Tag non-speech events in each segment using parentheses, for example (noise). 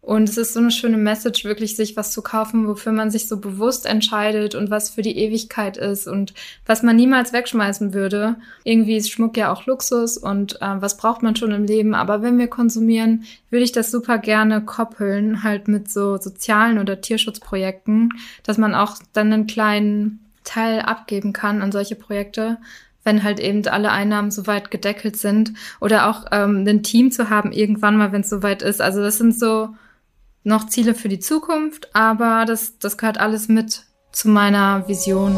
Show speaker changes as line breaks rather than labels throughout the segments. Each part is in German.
Und es ist so eine schöne Message, wirklich sich was zu kaufen, wofür man sich so bewusst entscheidet und was für die Ewigkeit ist und was man niemals wegschmeißen würde. Irgendwie ist Schmuck ja auch Luxus und äh, was braucht man schon im Leben. Aber wenn wir konsumieren, würde ich das super gerne koppeln, halt mit so sozialen oder Tierschutzprojekten, dass man auch dann einen kleinen Teil abgeben kann an solche Projekte, wenn halt eben alle Einnahmen soweit gedeckelt sind oder auch ähm, ein Team zu haben irgendwann mal, wenn es soweit ist. Also das sind so noch Ziele für die Zukunft, aber das, das gehört alles mit zu meiner Vision.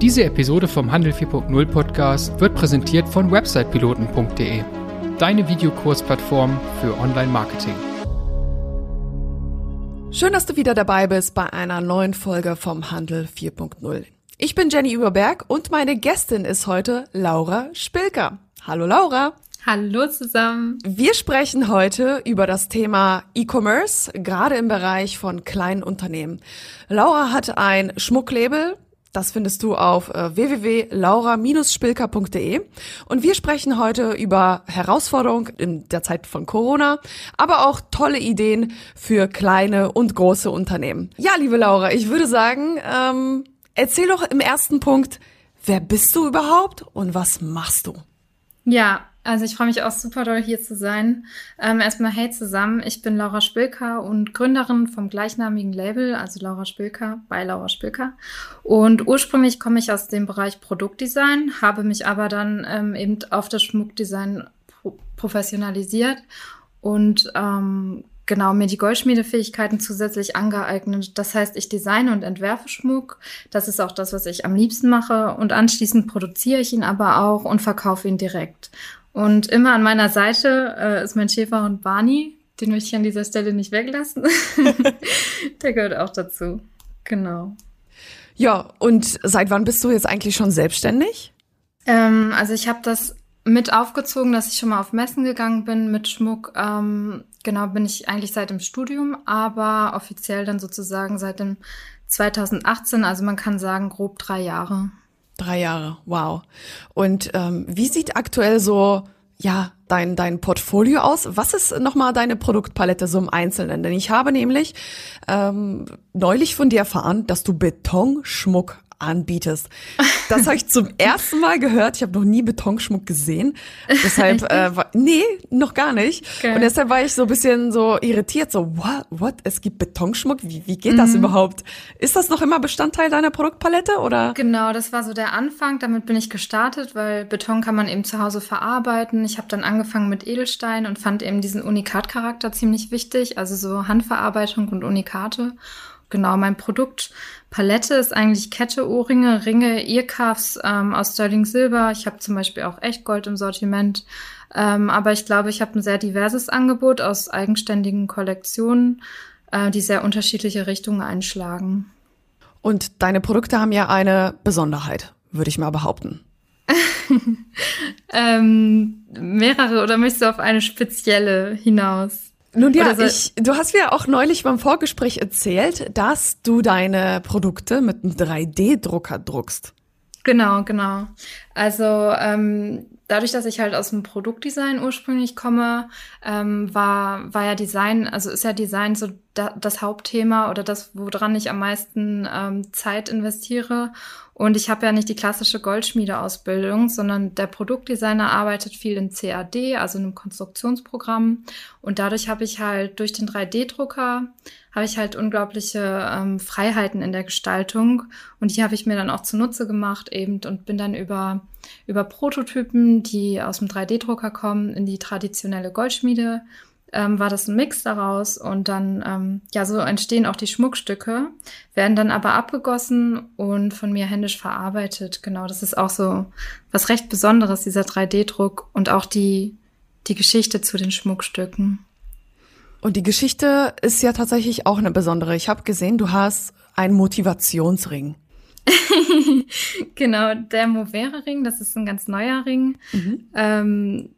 Diese Episode vom Handel 4.0 Podcast wird präsentiert von websitepiloten.de, deine Videokursplattform für Online-Marketing.
Schön, dass du wieder dabei bist bei einer neuen Folge vom Handel 4.0. Ich bin Jenny Überberg und meine Gästin ist heute Laura Spilker. Hallo Laura.
Hallo zusammen.
Wir sprechen heute über das Thema E-Commerce, gerade im Bereich von kleinen Unternehmen. Laura hat ein Schmucklabel, das findest du auf äh, www.laura-spilker.de. Und wir sprechen heute über Herausforderungen in der Zeit von Corona, aber auch tolle Ideen für kleine und große Unternehmen. Ja, liebe Laura, ich würde sagen, ähm, erzähl doch im ersten Punkt, wer bist du überhaupt und was machst du?
Ja, also ich freue mich auch super doll hier zu sein. Ähm, erstmal hey zusammen, ich bin Laura Spilker und Gründerin vom gleichnamigen Label, also Laura Spilker bei Laura Spilker. Und ursprünglich komme ich aus dem Bereich Produktdesign, habe mich aber dann ähm, eben auf das Schmuckdesign pro professionalisiert und ähm, genau mir die Goldschmiedefähigkeiten zusätzlich angeeignet. Das heißt, ich designe und entwerfe Schmuck. Das ist auch das, was ich am liebsten mache. Und anschließend produziere ich ihn aber auch und verkaufe ihn direkt. Und immer an meiner Seite äh, ist mein Schäferhund Barney. Den möchte ich an dieser Stelle nicht weglassen. (laughs) Der gehört auch dazu. Genau.
Ja, und seit wann bist du jetzt eigentlich schon selbstständig?
Ähm, also ich habe das mit aufgezogen, dass ich schon mal auf Messen gegangen bin mit Schmuck. Ähm, genau, bin ich eigentlich seit dem Studium, aber offiziell dann sozusagen seit dem 2018. Also man kann sagen, grob drei Jahre.
Drei Jahre, wow. Und ähm, wie sieht aktuell so ja dein dein Portfolio aus? Was ist nochmal deine Produktpalette so im Einzelnen? Denn ich habe nämlich ähm, neulich von dir erfahren, dass du Betonschmuck anbietest. Das habe ich zum ersten Mal gehört. Ich habe noch nie Betonschmuck gesehen. Deshalb, (laughs) äh, war, nee, noch gar nicht. Okay. Und deshalb war ich so ein bisschen so irritiert. So, what? what? Es gibt Betonschmuck? Wie, wie geht mhm. das überhaupt? Ist das noch immer Bestandteil deiner Produktpalette oder?
Genau, das war so der Anfang. Damit bin ich gestartet, weil Beton kann man eben zu Hause verarbeiten. Ich habe dann angefangen mit Edelstein und fand eben diesen Unikatcharakter ziemlich wichtig. Also so Handverarbeitung und Unikate. Genau, mein Produkt Palette ist eigentlich Kette, Ohrringe, Ringe, Earcuffs ähm, aus Sterling Silber. Ich habe zum Beispiel auch Echtgold im Sortiment. Ähm, aber ich glaube, ich habe ein sehr diverses Angebot aus eigenständigen Kollektionen, äh, die sehr unterschiedliche Richtungen einschlagen.
Und deine Produkte haben ja eine Besonderheit, würde ich mal behaupten. (laughs)
ähm, mehrere oder möchtest du auf eine spezielle hinaus?
Nun ja, so ich, du hast mir auch neulich beim Vorgespräch erzählt, dass du deine Produkte mit einem 3D-Drucker druckst.
Genau, genau. Also ähm, dadurch, dass ich halt aus dem Produktdesign ursprünglich komme, ähm, war, war ja Design, also ist ja Design so da, das Hauptthema oder das, woran ich am meisten ähm, Zeit investiere. Und ich habe ja nicht die klassische Goldschmiedeausbildung, sondern der Produktdesigner arbeitet viel in CAD, also in einem Konstruktionsprogramm. Und dadurch habe ich halt durch den 3D-Drucker habe ich halt unglaubliche ähm, Freiheiten in der Gestaltung. Und die habe ich mir dann auch zunutze gemacht eben und bin dann über, über Prototypen, die aus dem 3D-Drucker kommen, in die traditionelle Goldschmiede ähm, war das ein Mix daraus und dann, ähm, ja, so entstehen auch die Schmuckstücke, werden dann aber abgegossen und von mir händisch verarbeitet. Genau, das ist auch so was recht Besonderes, dieser 3D-Druck und auch die, die Geschichte zu den Schmuckstücken.
Und die Geschichte ist ja tatsächlich auch eine besondere. Ich habe gesehen, du hast einen Motivationsring. (laughs)
genau, der Movere-Ring, das ist ein ganz neuer Ring. Mhm. Ähm,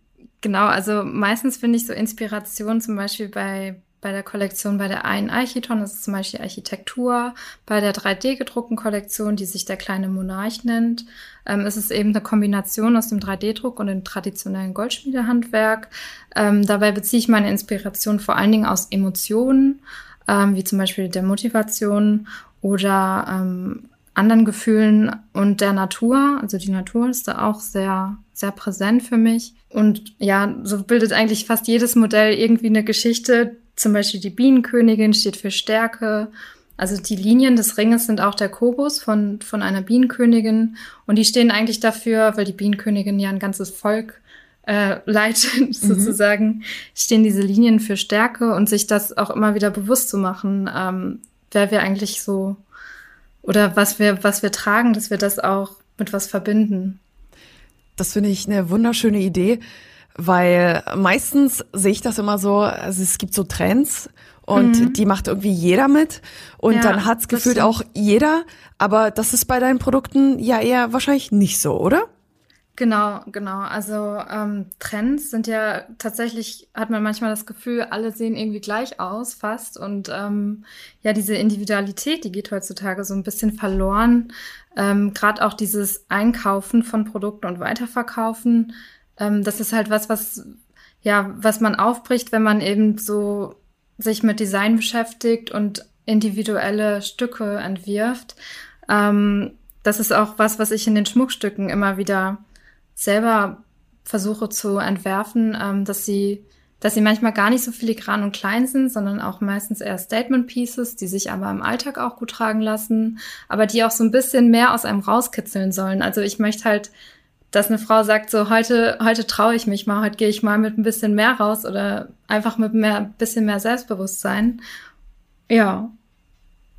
Genau, also meistens finde ich so Inspiration zum Beispiel bei, bei der Kollektion bei der einen Architon, das ist zum Beispiel Architektur, bei der 3D-gedruckten Kollektion, die sich der kleine Monarch nennt, ähm, ist es eben eine Kombination aus dem 3D-Druck und dem traditionellen Goldschmiedehandwerk. Ähm, dabei beziehe ich meine Inspiration vor allen Dingen aus Emotionen, ähm, wie zum Beispiel der Motivation oder ähm, anderen Gefühlen und der Natur. Also die Natur ist da auch sehr, sehr präsent für mich. Und ja, so bildet eigentlich fast jedes Modell irgendwie eine Geschichte. Zum Beispiel die Bienenkönigin steht für Stärke. Also die Linien des Ringes sind auch der Kobus von, von einer Bienenkönigin. Und die stehen eigentlich dafür, weil die Bienenkönigin ja ein ganzes Volk äh, leitet, (laughs) mhm. sozusagen, stehen diese Linien für Stärke und sich das auch immer wieder bewusst zu machen, ähm, wer wir eigentlich so oder was wir, was wir tragen, dass wir das auch mit was verbinden.
Das finde ich eine wunderschöne Idee, weil meistens sehe ich das immer so, also es gibt so Trends und mhm. die macht irgendwie jeder mit und ja, dann hat's gefühlt auch jeder, aber das ist bei deinen Produkten ja eher wahrscheinlich nicht so, oder?
Genau, genau. Also ähm, Trends sind ja tatsächlich, hat man manchmal das Gefühl, alle sehen irgendwie gleich aus, fast. Und ähm, ja, diese Individualität, die geht heutzutage so ein bisschen verloren. Ähm, Gerade auch dieses Einkaufen von Produkten und Weiterverkaufen, ähm, das ist halt was, was ja, was man aufbricht, wenn man eben so sich mit Design beschäftigt und individuelle Stücke entwirft. Ähm, das ist auch was, was ich in den Schmuckstücken immer wieder selber versuche zu entwerfen, ähm, dass sie, dass sie manchmal gar nicht so filigran und klein sind, sondern auch meistens eher Statement Pieces, die sich aber im Alltag auch gut tragen lassen, aber die auch so ein bisschen mehr aus einem rauskitzeln sollen. Also ich möchte halt, dass eine Frau sagt, so heute, heute traue ich mich mal, heute gehe ich mal mit ein bisschen mehr raus oder einfach mit mehr, bisschen mehr Selbstbewusstsein. Ja,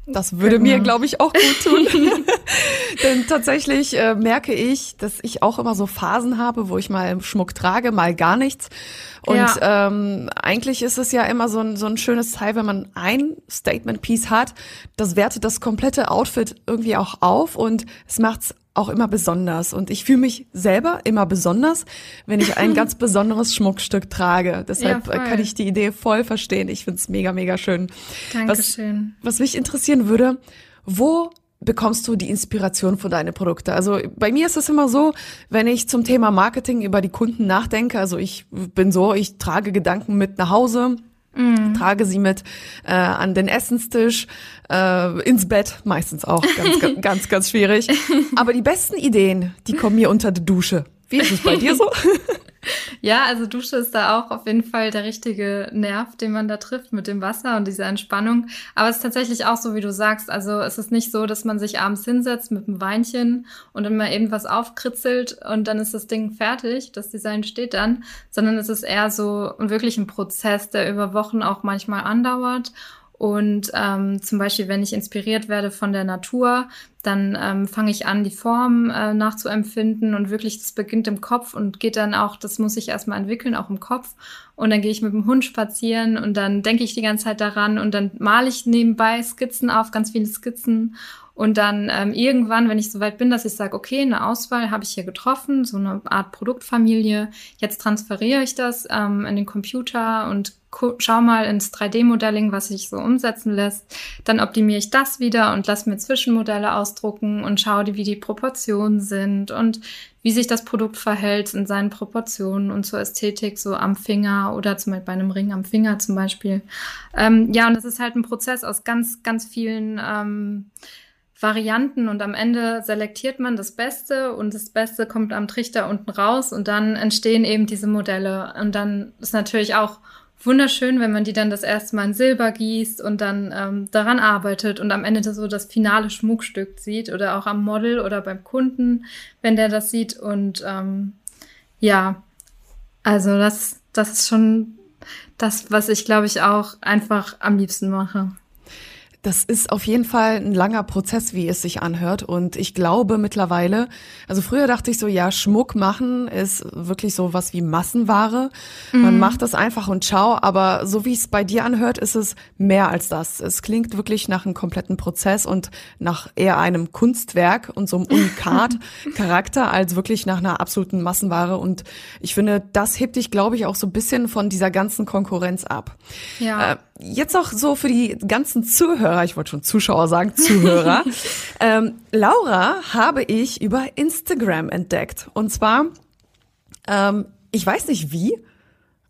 das würde genau. mir, glaube ich, auch gut tun. (laughs) (laughs) Denn tatsächlich äh, merke ich, dass ich auch immer so Phasen habe, wo ich mal Schmuck trage, mal gar nichts. Und ja. ähm, eigentlich ist es ja immer so ein, so ein schönes Teil, wenn man ein Statement-Piece hat, das wertet das komplette Outfit irgendwie auch auf und es macht's auch immer besonders. Und ich fühle mich selber immer besonders, wenn ich ein (laughs) ganz besonderes Schmuckstück trage. Deshalb ja, kann ich die Idee voll verstehen. Ich finde es mega, mega schön.
Dankeschön.
Was, was mich interessieren würde, wo bekommst du die Inspiration für deine Produkte? Also bei mir ist es immer so, wenn ich zum Thema Marketing über die Kunden nachdenke, also ich bin so, ich trage Gedanken mit nach Hause, Mm. Trage sie mit äh, an den Essenstisch, äh, ins Bett, meistens auch ganz, ganz, (laughs) ganz, ganz schwierig. Aber die besten Ideen, die kommen mir unter die Dusche. Wie ist es bei dir so? (laughs) (laughs)
Ja, also Dusche ist da auch auf jeden Fall der richtige Nerv, den man da trifft mit dem Wasser und dieser Entspannung. Aber es ist tatsächlich auch so, wie du sagst. Also es ist nicht so, dass man sich abends hinsetzt mit einem Weinchen und dann mal eben was aufkritzelt und dann ist das Ding fertig. Das Design steht dann, sondern es ist eher so wirklich ein Prozess, der über Wochen auch manchmal andauert. Und ähm, zum Beispiel, wenn ich inspiriert werde von der Natur, dann ähm, fange ich an, die Form äh, nachzuempfinden und wirklich, das beginnt im Kopf und geht dann auch, das muss ich erstmal entwickeln, auch im Kopf. Und dann gehe ich mit dem Hund spazieren und dann denke ich die ganze Zeit daran und dann male ich nebenbei Skizzen auf, ganz viele Skizzen. Und dann ähm, irgendwann, wenn ich soweit bin, dass ich sage, okay, eine Auswahl habe ich hier getroffen, so eine Art Produktfamilie, jetzt transferiere ich das ähm, in den Computer und schau mal ins 3D-Modelling, was sich so umsetzen lässt. Dann optimiere ich das wieder und lass mir Zwischenmodelle ausdrucken und schaue, wie die Proportionen sind und wie sich das Produkt verhält in seinen Proportionen und zur Ästhetik so am Finger oder zum Beispiel bei einem Ring am Finger zum Beispiel. Ähm, ja, und das ist halt ein Prozess aus ganz, ganz vielen ähm, Varianten und am Ende selektiert man das Beste und das Beste kommt am Trichter unten raus und dann entstehen eben diese Modelle. Und dann ist natürlich auch wunderschön, wenn man die dann das erste Mal in Silber gießt und dann ähm, daran arbeitet und am Ende so das finale Schmuckstück sieht oder auch am Model oder beim Kunden, wenn der das sieht. Und ähm, ja, also das, das ist schon das, was ich glaube ich auch einfach am liebsten mache.
Das ist auf jeden Fall ein langer Prozess, wie es sich anhört. Und ich glaube mittlerweile, also früher dachte ich so, ja, Schmuck machen ist wirklich so was wie Massenware. Mhm. Man macht das einfach und ciao. Aber so wie es bei dir anhört, ist es mehr als das. Es klingt wirklich nach einem kompletten Prozess und nach eher einem Kunstwerk und so einem Unikat-Charakter (laughs) als wirklich nach einer absoluten Massenware. Und ich finde, das hebt dich, glaube ich, auch so ein bisschen von dieser ganzen Konkurrenz ab.
Ja. Äh,
jetzt auch so für die ganzen Zuhörer, ich wollte schon Zuschauer sagen, Zuhörer. (laughs) ähm, Laura habe ich über Instagram entdeckt. Und zwar, ähm, ich weiß nicht wie,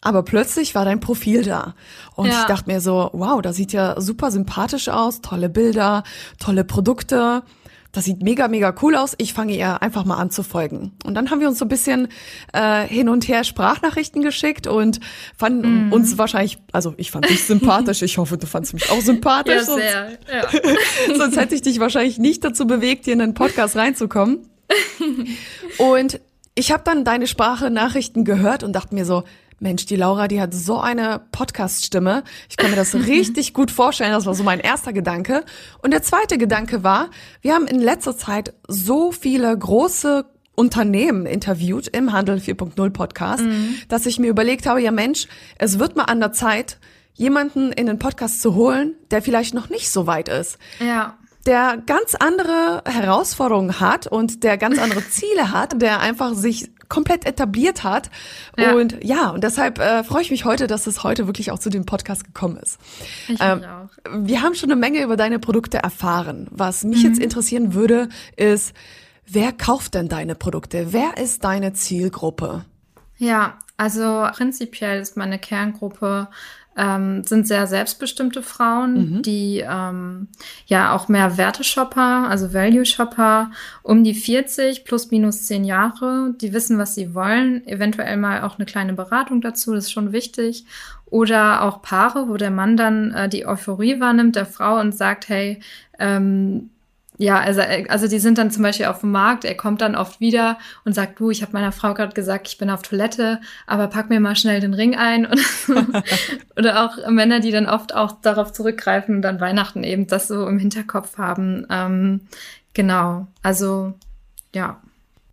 aber plötzlich war dein Profil da. Und ja. ich dachte mir so, wow, das sieht ja super sympathisch aus, tolle Bilder, tolle Produkte. Das sieht mega, mega cool aus. Ich fange ihr einfach mal an zu folgen. Und dann haben wir uns so ein bisschen äh, hin und her Sprachnachrichten geschickt und fanden mm. uns wahrscheinlich, also ich fand dich sympathisch. Ich hoffe, du fandst mich auch sympathisch. Ja, sehr. Sonst, ja. (laughs) sonst hätte ich dich wahrscheinlich nicht dazu bewegt, hier in den Podcast reinzukommen. (laughs) und ich habe dann deine Sprachnachrichten gehört und dachte mir so, Mensch, die Laura, die hat so eine Podcast-Stimme. Ich kann mir das (laughs) richtig gut vorstellen. Das war so mein erster Gedanke. Und der zweite Gedanke war, wir haben in letzter Zeit so viele große Unternehmen interviewt im Handel 4.0 Podcast, mhm. dass ich mir überlegt habe, ja Mensch, es wird mal an der Zeit, jemanden in den Podcast zu holen, der vielleicht noch nicht so weit ist.
Ja
der ganz andere Herausforderungen hat und der ganz andere (laughs) Ziele hat, der einfach sich komplett etabliert hat. Ja. Und ja, und deshalb äh, freue ich mich heute, dass es heute wirklich auch zu dem Podcast gekommen ist.
Ich ähm, auch.
Wir haben schon eine Menge über deine Produkte erfahren. Was mich mhm. jetzt interessieren würde, ist, wer kauft denn deine Produkte? Wer ist deine Zielgruppe?
Ja, also prinzipiell ist meine Kerngruppe ähm, sind sehr selbstbestimmte Frauen, mhm. die ähm, ja auch mehr Werte-Shopper, also Value-Shopper, um die 40 plus minus 10 Jahre, die wissen, was sie wollen, eventuell mal auch eine kleine Beratung dazu, das ist schon wichtig. Oder auch Paare, wo der Mann dann äh, die Euphorie wahrnimmt der Frau und sagt, hey, ähm, ja, also, äh, also die sind dann zum Beispiel auf dem Markt, er kommt dann oft wieder und sagt, du, ich habe meiner Frau gerade gesagt, ich bin auf Toilette, aber pack mir mal schnell den Ring ein. (laughs) Oder, oder auch Männer, die dann oft auch darauf zurückgreifen und dann Weihnachten eben das so im Hinterkopf haben. Ähm, genau, also ja.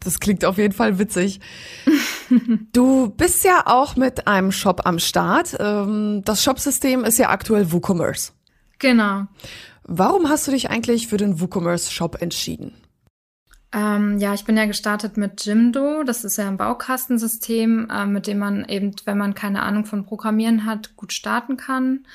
Das klingt auf jeden Fall witzig. (laughs) Du bist ja auch mit einem Shop am Start. Ähm, das Shopsystem ist ja aktuell WooCommerce.
Genau.
Warum hast du dich eigentlich für den WooCommerce-Shop entschieden?
Ähm, ja, ich bin ja gestartet mit Jimdo. Das ist ja ein Baukastensystem, äh, mit dem man eben, wenn man keine Ahnung von Programmieren hat, gut starten kann.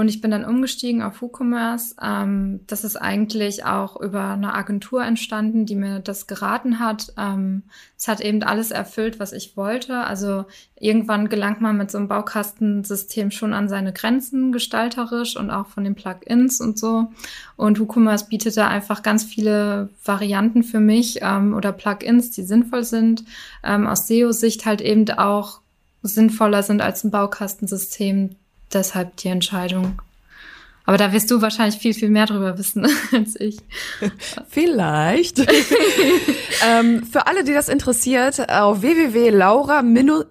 Und ich bin dann umgestiegen auf WooCommerce. Ähm, das ist eigentlich auch über eine Agentur entstanden, die mir das geraten hat. Ähm, es hat eben alles erfüllt, was ich wollte. Also irgendwann gelangt man mit so einem Baukastensystem schon an seine Grenzen gestalterisch und auch von den Plugins und so. Und WooCommerce bietet da einfach ganz viele Varianten für mich ähm, oder Plugins, die sinnvoll sind. Ähm, aus SEO-Sicht halt eben auch sinnvoller sind als ein Baukastensystem deshalb die Entscheidung. Aber da wirst du wahrscheinlich viel, viel mehr drüber wissen (laughs) als ich. (laughs)
Vielleicht. (laughs) ähm, für alle, die das interessiert, auf www.laura minus,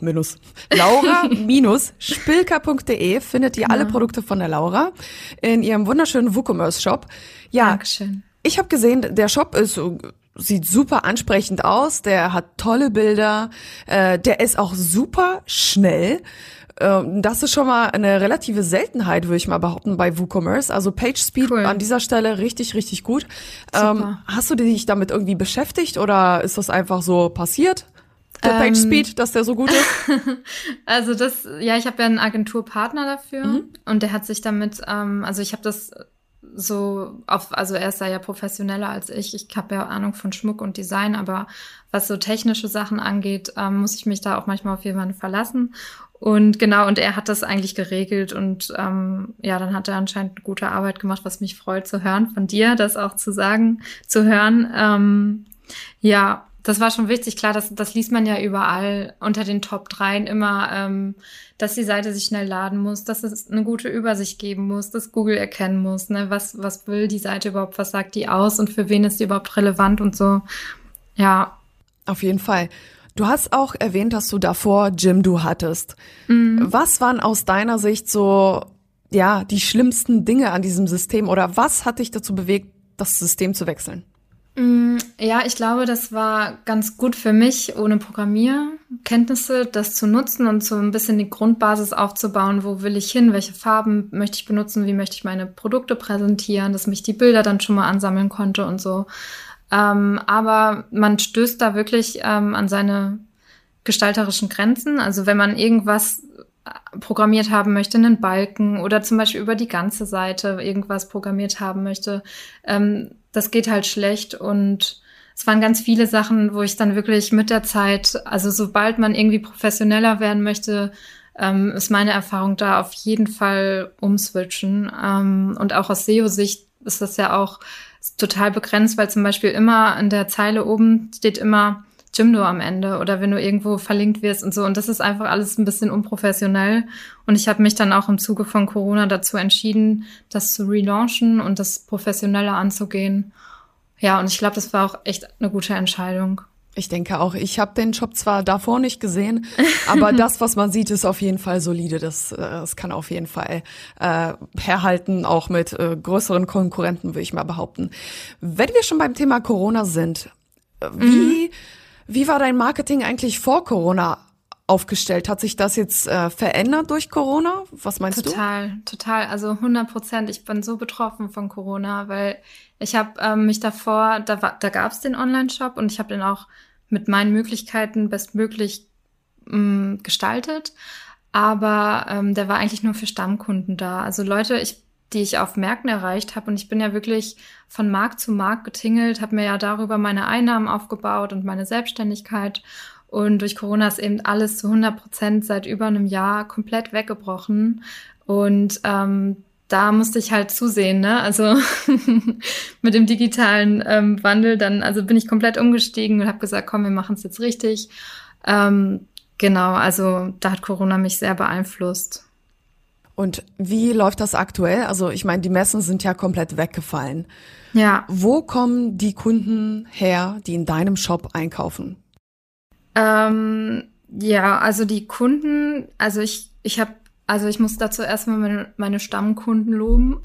minus laura-spilker.de findet ihr ja. alle Produkte von der Laura in ihrem wunderschönen WooCommerce-Shop. Ja,
Dankeschön.
ich habe gesehen, der Shop ist sieht super ansprechend aus, der hat tolle Bilder, äh, der ist auch super schnell. Ähm, das ist schon mal eine relative Seltenheit, würde ich mal behaupten, bei WooCommerce. Also Page Speed cool. an dieser Stelle richtig, richtig gut. Ähm, hast du dich damit irgendwie beschäftigt oder ist das einfach so passiert? Der ähm, Speed, dass der so gut ist? (laughs)
also das, ja, ich habe ja einen Agenturpartner dafür mhm. und der hat sich damit, ähm, also ich habe das so auf, also er ist da ja professioneller als ich. Ich habe ja Ahnung von Schmuck und Design, aber was so technische Sachen angeht, ähm, muss ich mich da auch manchmal auf jemanden verlassen. Und genau, und er hat das eigentlich geregelt und ähm, ja, dann hat er anscheinend gute Arbeit gemacht, was mich freut zu hören, von dir das auch zu sagen, zu hören. Ähm, ja, das war schon wichtig. Klar, das, das liest man ja überall unter den Top 3 immer, ähm, dass die Seite sich schnell laden muss, dass es eine gute Übersicht geben muss, dass Google erkennen muss, ne, was, was will die Seite überhaupt, was sagt die aus und für wen ist die überhaupt relevant und so. Ja.
Auf jeden Fall. Du hast auch erwähnt, dass du davor Jimdo hattest. Mhm. Was waren aus deiner Sicht so, ja, die schlimmsten Dinge an diesem System oder was hat dich dazu bewegt, das System zu wechseln?
Mm, ja, ich glaube, das war ganz gut für mich, ohne Programmierkenntnisse das zu nutzen und so ein bisschen die Grundbasis aufzubauen. Wo will ich hin? Welche Farben möchte ich benutzen? Wie möchte ich meine Produkte präsentieren? Dass mich die Bilder dann schon mal ansammeln konnte und so. Ähm, aber man stößt da wirklich ähm, an seine gestalterischen Grenzen. Also wenn man irgendwas programmiert haben möchte, einen Balken oder zum Beispiel über die ganze Seite irgendwas programmiert haben möchte. Ähm, das geht halt schlecht und es waren ganz viele Sachen, wo ich dann wirklich mit der Zeit, also sobald man irgendwie professioneller werden möchte, ähm, ist meine Erfahrung da auf jeden Fall umswitchen. Ähm, und auch aus SEO-Sicht ist das ja auch total begrenzt, weil zum Beispiel immer an der Zeile oben steht immer Jimdo am Ende oder wenn du irgendwo verlinkt wirst und so. Und das ist einfach alles ein bisschen unprofessionell. Und ich habe mich dann auch im Zuge von Corona dazu entschieden, das zu relaunchen und das professioneller anzugehen. Ja, und ich glaube, das war auch echt eine gute Entscheidung.
Ich denke auch. Ich habe den Shop zwar davor nicht gesehen, aber (laughs) das, was man sieht, ist auf jeden Fall solide. Das, äh, das kann auf jeden Fall äh, herhalten, auch mit äh, größeren Konkurrenten, würde ich mal behaupten. Wenn wir schon beim Thema Corona sind, äh, wie, mhm. wie war dein Marketing eigentlich vor Corona aufgestellt? Hat sich das jetzt äh, verändert durch Corona? Was meinst
total, du? Total, total. Also 100 Prozent. Ich bin so betroffen von Corona, weil ich habe ähm, mich davor, da, da gab es den Online-Shop und ich habe den auch mit meinen Möglichkeiten bestmöglich ähm, gestaltet. Aber ähm, der war eigentlich nur für Stammkunden da. Also Leute, ich, die ich auf Märkten erreicht habe. Und ich bin ja wirklich von Markt zu Markt getingelt, habe mir ja darüber meine Einnahmen aufgebaut und meine Selbstständigkeit. Und durch Corona ist eben alles zu 100 Prozent seit über einem Jahr komplett weggebrochen. Und ähm, da musste ich halt zusehen, ne? Also (laughs) mit dem digitalen ähm, Wandel, dann, also bin ich komplett umgestiegen und habe gesagt, komm, wir machen es jetzt richtig. Ähm, genau, also da hat Corona mich sehr beeinflusst.
Und wie läuft das aktuell? Also ich meine, die Messen sind ja komplett weggefallen.
Ja.
Wo kommen die Kunden her, die in deinem Shop einkaufen?
Ähm, ja, also die Kunden, also ich, ich habe also ich muss dazu erstmal meine, meine Stammkunden loben.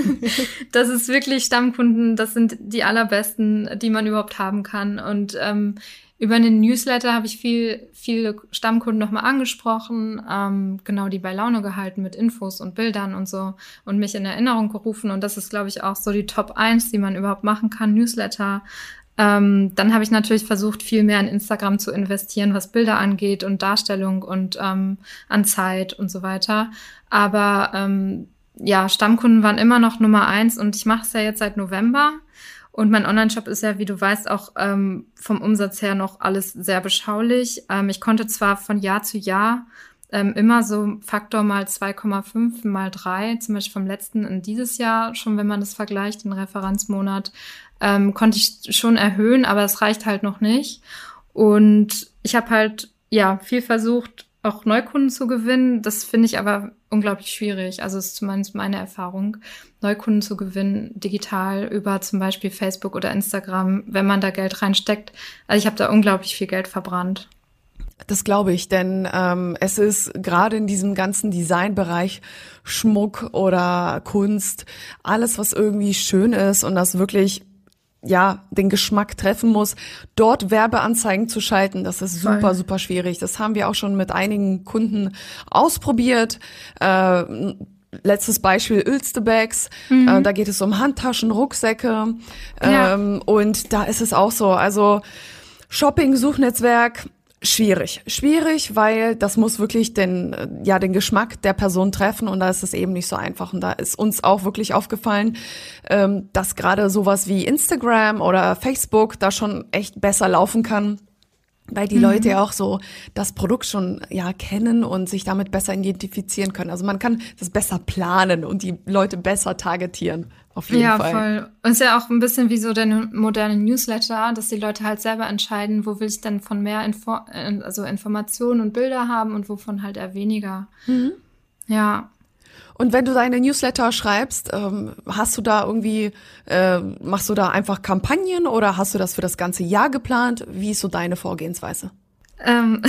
(laughs) das ist wirklich Stammkunden, das sind die allerbesten, die man überhaupt haben kann. Und ähm, über einen Newsletter habe ich viel, viele Stammkunden nochmal angesprochen, ähm, genau die bei Laune gehalten mit Infos und Bildern und so und mich in Erinnerung gerufen. Und das ist, glaube ich, auch so die Top 1, die man überhaupt machen kann. Newsletter, ähm, dann habe ich natürlich versucht, viel mehr in Instagram zu investieren, was Bilder angeht und Darstellung und ähm, an Zeit und so weiter. Aber ähm, ja, Stammkunden waren immer noch Nummer eins und ich mache es ja jetzt seit November. Und mein Online-Shop ist ja, wie du weißt, auch ähm, vom Umsatz her noch alles sehr beschaulich. Ähm, ich konnte zwar von Jahr zu Jahr ähm, immer so Faktor mal 2,5 mal 3, zum Beispiel vom letzten in dieses Jahr, schon wenn man das vergleicht, den Referenzmonat, ähm, konnte ich schon erhöhen, aber es reicht halt noch nicht. Und ich habe halt ja viel versucht, auch Neukunden zu gewinnen. Das finde ich aber unglaublich schwierig. Also ist zumindest meine Erfahrung, Neukunden zu gewinnen, digital über zum Beispiel Facebook oder Instagram, wenn man da Geld reinsteckt. Also ich habe da unglaublich viel Geld verbrannt.
Das glaube ich, denn ähm, es ist gerade in diesem ganzen Designbereich Schmuck oder Kunst, alles, was irgendwie schön ist und das wirklich ja, den Geschmack treffen muss, dort Werbeanzeigen zu schalten, das ist super, Voll. super schwierig. Das haben wir auch schon mit einigen Kunden ausprobiert. Äh, letztes Beispiel Ölstebags. Mhm. Äh, da geht es um Handtaschen, Rucksäcke. Ja. Ähm, und da ist es auch so. Also Shopping-Suchnetzwerk Schwierig. Schwierig, weil das muss wirklich den, ja, den Geschmack der Person treffen und da ist es eben nicht so einfach. Und da ist uns auch wirklich aufgefallen, ähm, dass gerade sowas wie Instagram oder Facebook da schon echt besser laufen kann weil die mhm. Leute ja auch so das Produkt schon ja kennen und sich damit besser identifizieren können. Also man kann das besser planen und die Leute besser targetieren. Auf jeden
ja,
Fall.
voll. Und ist ja auch ein bisschen wie so der moderne Newsletter, dass die Leute halt selber entscheiden, wo will ich denn von mehr Info also Informationen und Bilder haben und wovon halt eher weniger. Mhm. Ja.
Und wenn du deine Newsletter schreibst, ähm, hast du da irgendwie, äh, machst du da einfach Kampagnen oder hast du das für das ganze Jahr geplant? Wie ist so deine Vorgehensweise?
Ähm,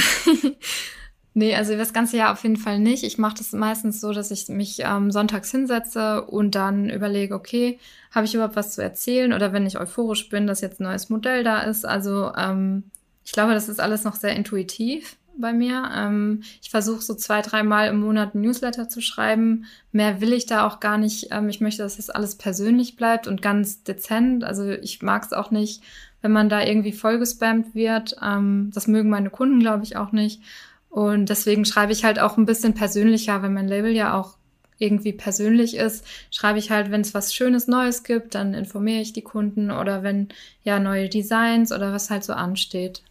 (laughs) nee, also das ganze Jahr auf jeden Fall nicht. Ich mache das meistens so, dass ich mich ähm, sonntags hinsetze und dann überlege, okay, habe ich überhaupt was zu erzählen? Oder wenn ich euphorisch bin, dass jetzt ein neues Modell da ist. Also ähm, ich glaube, das ist alles noch sehr intuitiv bei mir. Ähm, ich versuche so zwei, dreimal im Monat ein Newsletter zu schreiben. Mehr will ich da auch gar nicht. Ähm, ich möchte, dass das alles persönlich bleibt und ganz dezent. Also ich mag es auch nicht, wenn man da irgendwie vollgespammt wird. Ähm, das mögen meine Kunden, glaube ich, auch nicht. Und deswegen schreibe ich halt auch ein bisschen persönlicher, wenn mein Label ja auch irgendwie persönlich ist, schreibe ich halt, wenn es was Schönes Neues gibt, dann informiere ich die Kunden oder wenn ja neue Designs oder was halt so ansteht.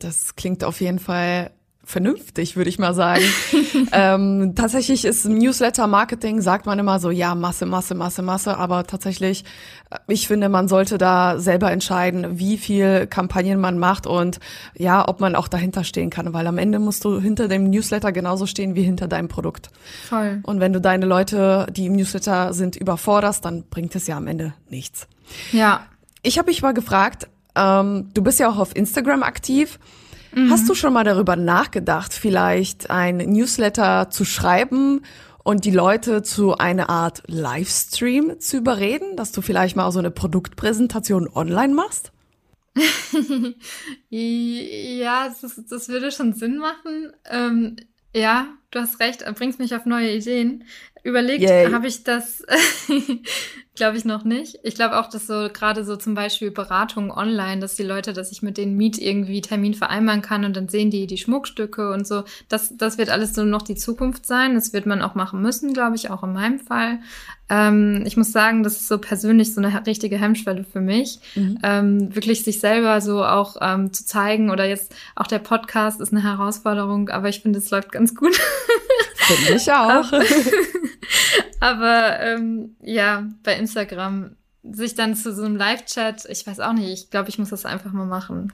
Das klingt auf jeden Fall vernünftig, würde ich mal sagen. (laughs) ähm, tatsächlich ist Newsletter-Marketing, sagt man immer so, ja, Masse, Masse, Masse, Masse, aber tatsächlich, äh, ich finde, man sollte da selber entscheiden, wie viel Kampagnen man macht und ja, ob man auch dahinter stehen kann, weil am Ende musst du hinter dem Newsletter genauso stehen wie hinter deinem Produkt.
Voll.
Und wenn du deine Leute, die im Newsletter sind, überforderst, dann bringt es ja am Ende nichts.
Ja.
Ich habe mich mal gefragt, ähm, du bist ja auch auf Instagram aktiv. Mhm. Hast du schon mal darüber nachgedacht, vielleicht ein Newsletter zu schreiben und die Leute zu einer Art Livestream zu überreden, dass du vielleicht mal so eine Produktpräsentation online machst? (laughs)
ja, das, das, würde schon Sinn machen. Ähm, ja, du hast recht, bringst mich auf neue Ideen. Überlegt habe ich das, (laughs) glaube ich, noch nicht. Ich glaube auch, dass so gerade so zum Beispiel Beratungen online, dass die Leute, dass ich mit denen Meet irgendwie Termin vereinbaren kann und dann sehen die die Schmuckstücke und so. Das, das wird alles so noch die Zukunft sein. Das wird man auch machen müssen, glaube ich, auch in meinem Fall. Ähm, ich muss sagen, das ist so persönlich so eine richtige Hemmschwelle für mich, mhm. ähm, wirklich sich selber so auch ähm, zu zeigen oder jetzt auch der Podcast ist eine Herausforderung, aber ich finde, es läuft ganz gut.
Finde ich auch. (laughs) (laughs)
Aber ähm, ja, bei Instagram sich dann zu so einem Live-Chat, ich weiß auch nicht, ich glaube, ich muss das einfach mal machen.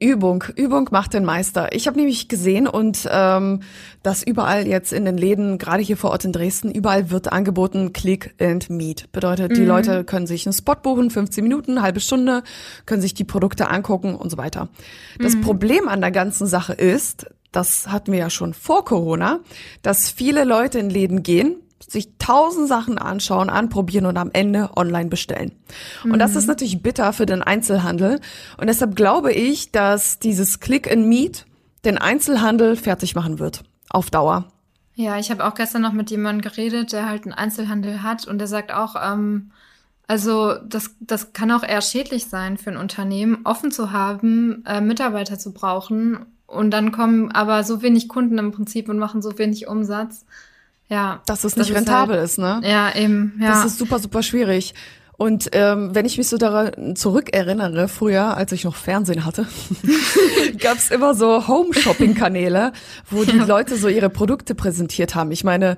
Übung, Übung macht den Meister. Ich habe nämlich gesehen und ähm, dass überall jetzt in den Läden, gerade hier vor Ort in Dresden, überall wird angeboten Click and Meet. Bedeutet, mhm. die Leute können sich einen Spot buchen, 15 Minuten, halbe Stunde, können sich die Produkte angucken und so weiter. Das mhm. Problem an der ganzen Sache ist, das hatten wir ja schon vor Corona, dass viele Leute in Läden gehen, sich tausend Sachen anschauen, anprobieren und am Ende online bestellen. Mhm. Und das ist mhm. natürlich bitter für den Einzelhandel. Und deshalb glaube ich, dass dieses Click and Meet den Einzelhandel fertig machen wird. Auf Dauer.
Ja, ich habe auch gestern noch mit jemandem geredet, der halt einen Einzelhandel hat und der sagt auch, ähm, also das, das kann auch eher schädlich sein für ein Unternehmen, offen zu haben, äh, Mitarbeiter zu brauchen und dann kommen aber so wenig Kunden im Prinzip und machen so wenig Umsatz. Ja.
Dass es nicht das rentabel ist, halt,
ist, ne? Ja, eben. Ja.
Das ist super, super schwierig. Und ähm, wenn ich mich so daran zurückerinnere, früher, als ich noch Fernsehen hatte, (laughs) gab es immer so Home-Shopping-Kanäle, wo die ja. Leute so ihre Produkte präsentiert haben. Ich meine,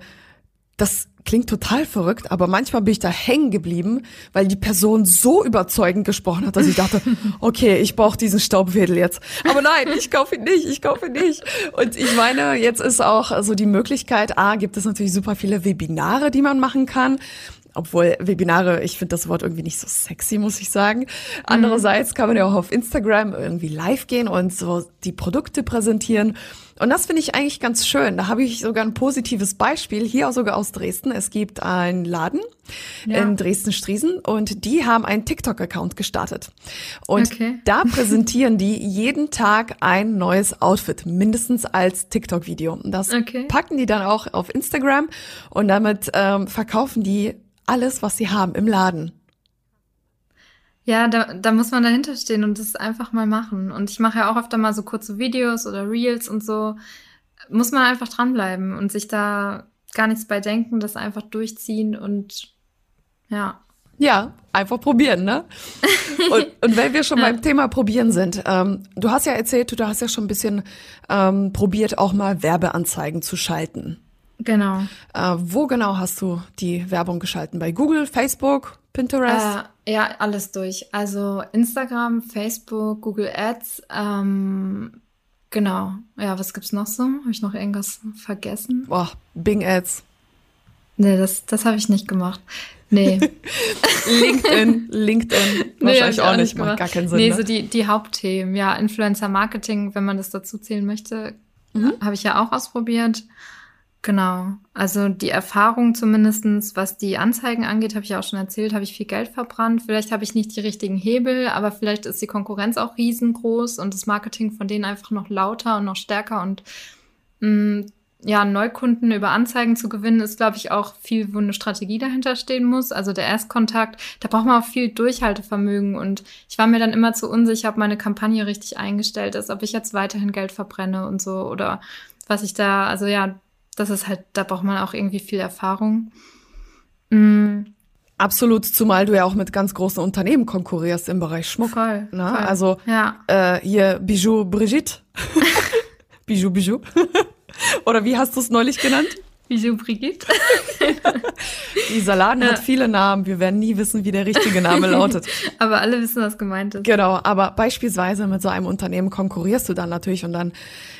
das klingt total verrückt, aber manchmal bin ich da hängen geblieben, weil die Person so überzeugend gesprochen hat, dass ich dachte, (laughs) okay, ich brauche diesen Staubwedel jetzt. Aber nein, ich kaufe ihn nicht, ich kaufe ihn nicht. Und ich meine, jetzt ist auch so die Möglichkeit, A, gibt es natürlich super viele Webinare, die man machen kann. Obwohl Webinare, ich finde das Wort irgendwie nicht so sexy, muss ich sagen. Andererseits kann man ja auch auf Instagram irgendwie live gehen und so die Produkte präsentieren. Und das finde ich eigentlich ganz schön. Da habe ich sogar ein positives Beispiel, hier auch sogar aus Dresden. Es gibt einen Laden ja. in Dresden-Striesen und die haben einen TikTok-Account gestartet. Und okay. da (laughs) präsentieren die jeden Tag ein neues Outfit, mindestens als TikTok-Video. Das okay. packen die dann auch auf Instagram und damit ähm, verkaufen die alles, was sie haben im Laden.
Ja, da, da muss man dahinter stehen und das einfach mal machen. Und ich mache ja auch öfter mal so kurze Videos oder Reels und so. Muss man einfach dranbleiben und sich da gar nichts bei denken, das einfach durchziehen und ja.
Ja, einfach probieren, ne? (laughs) Und, und wenn wir schon beim Thema probieren sind, ähm, du hast ja erzählt, du hast ja schon ein bisschen ähm, probiert, auch mal Werbeanzeigen zu schalten.
Genau.
Äh, wo genau hast du die Werbung geschalten? Bei Google, Facebook, Pinterest?
Äh, ja, alles durch. Also Instagram, Facebook, Google Ads. Ähm, genau. Ja, was gibt's noch so? Habe ich noch irgendwas vergessen?
Boah, Bing Ads.
Nee, das, das habe ich nicht gemacht. Nee. (laughs)
LinkedIn, LinkedIn. Wahrscheinlich nee, auch nicht, macht gar keinen Sinn. Nee,
ne? so die, die Hauptthemen. Ja, Influencer Marketing, wenn man das dazu zählen möchte, mhm. habe ich ja auch ausprobiert. Genau. Also die Erfahrung zumindestens, was die Anzeigen angeht, habe ich ja auch schon erzählt, habe ich viel Geld verbrannt. Vielleicht habe ich nicht die richtigen Hebel, aber vielleicht ist die Konkurrenz auch riesengroß und das Marketing von denen einfach noch lauter und noch stärker. Und mh, mm, ja, Neukunden über Anzeigen zu gewinnen, ist, glaube ich, auch viel, wo eine Strategie dahinter stehen muss. Also der Erstkontakt, da braucht man auch viel Durchhaltevermögen. Und ich war mir dann immer zu unsicher, ob meine Kampagne richtig eingestellt ist, ob ich jetzt weiterhin Geld verbrenne und so oder was ich da, also ja, das ist halt, da braucht man auch irgendwie viel Erfahrung.
Mhm. Absolut, zumal du ja auch mit ganz großen Unternehmen konkurrierst im Bereich Schmuck.
Voll.
Ne?
voll.
Also
ja.
äh, hier Bijou Brigitte. (laughs) Bijou Bijou. (laughs) Oder wie hast du es neulich genannt?
Bijou Brigitte. (laughs)
Dieser Laden ja. hat viele Namen. Wir werden nie wissen, wie der richtige Name lautet. (laughs)
aber alle wissen, was gemeint ist.
Genau, aber beispielsweise mit so einem Unternehmen konkurrierst du dann natürlich und dann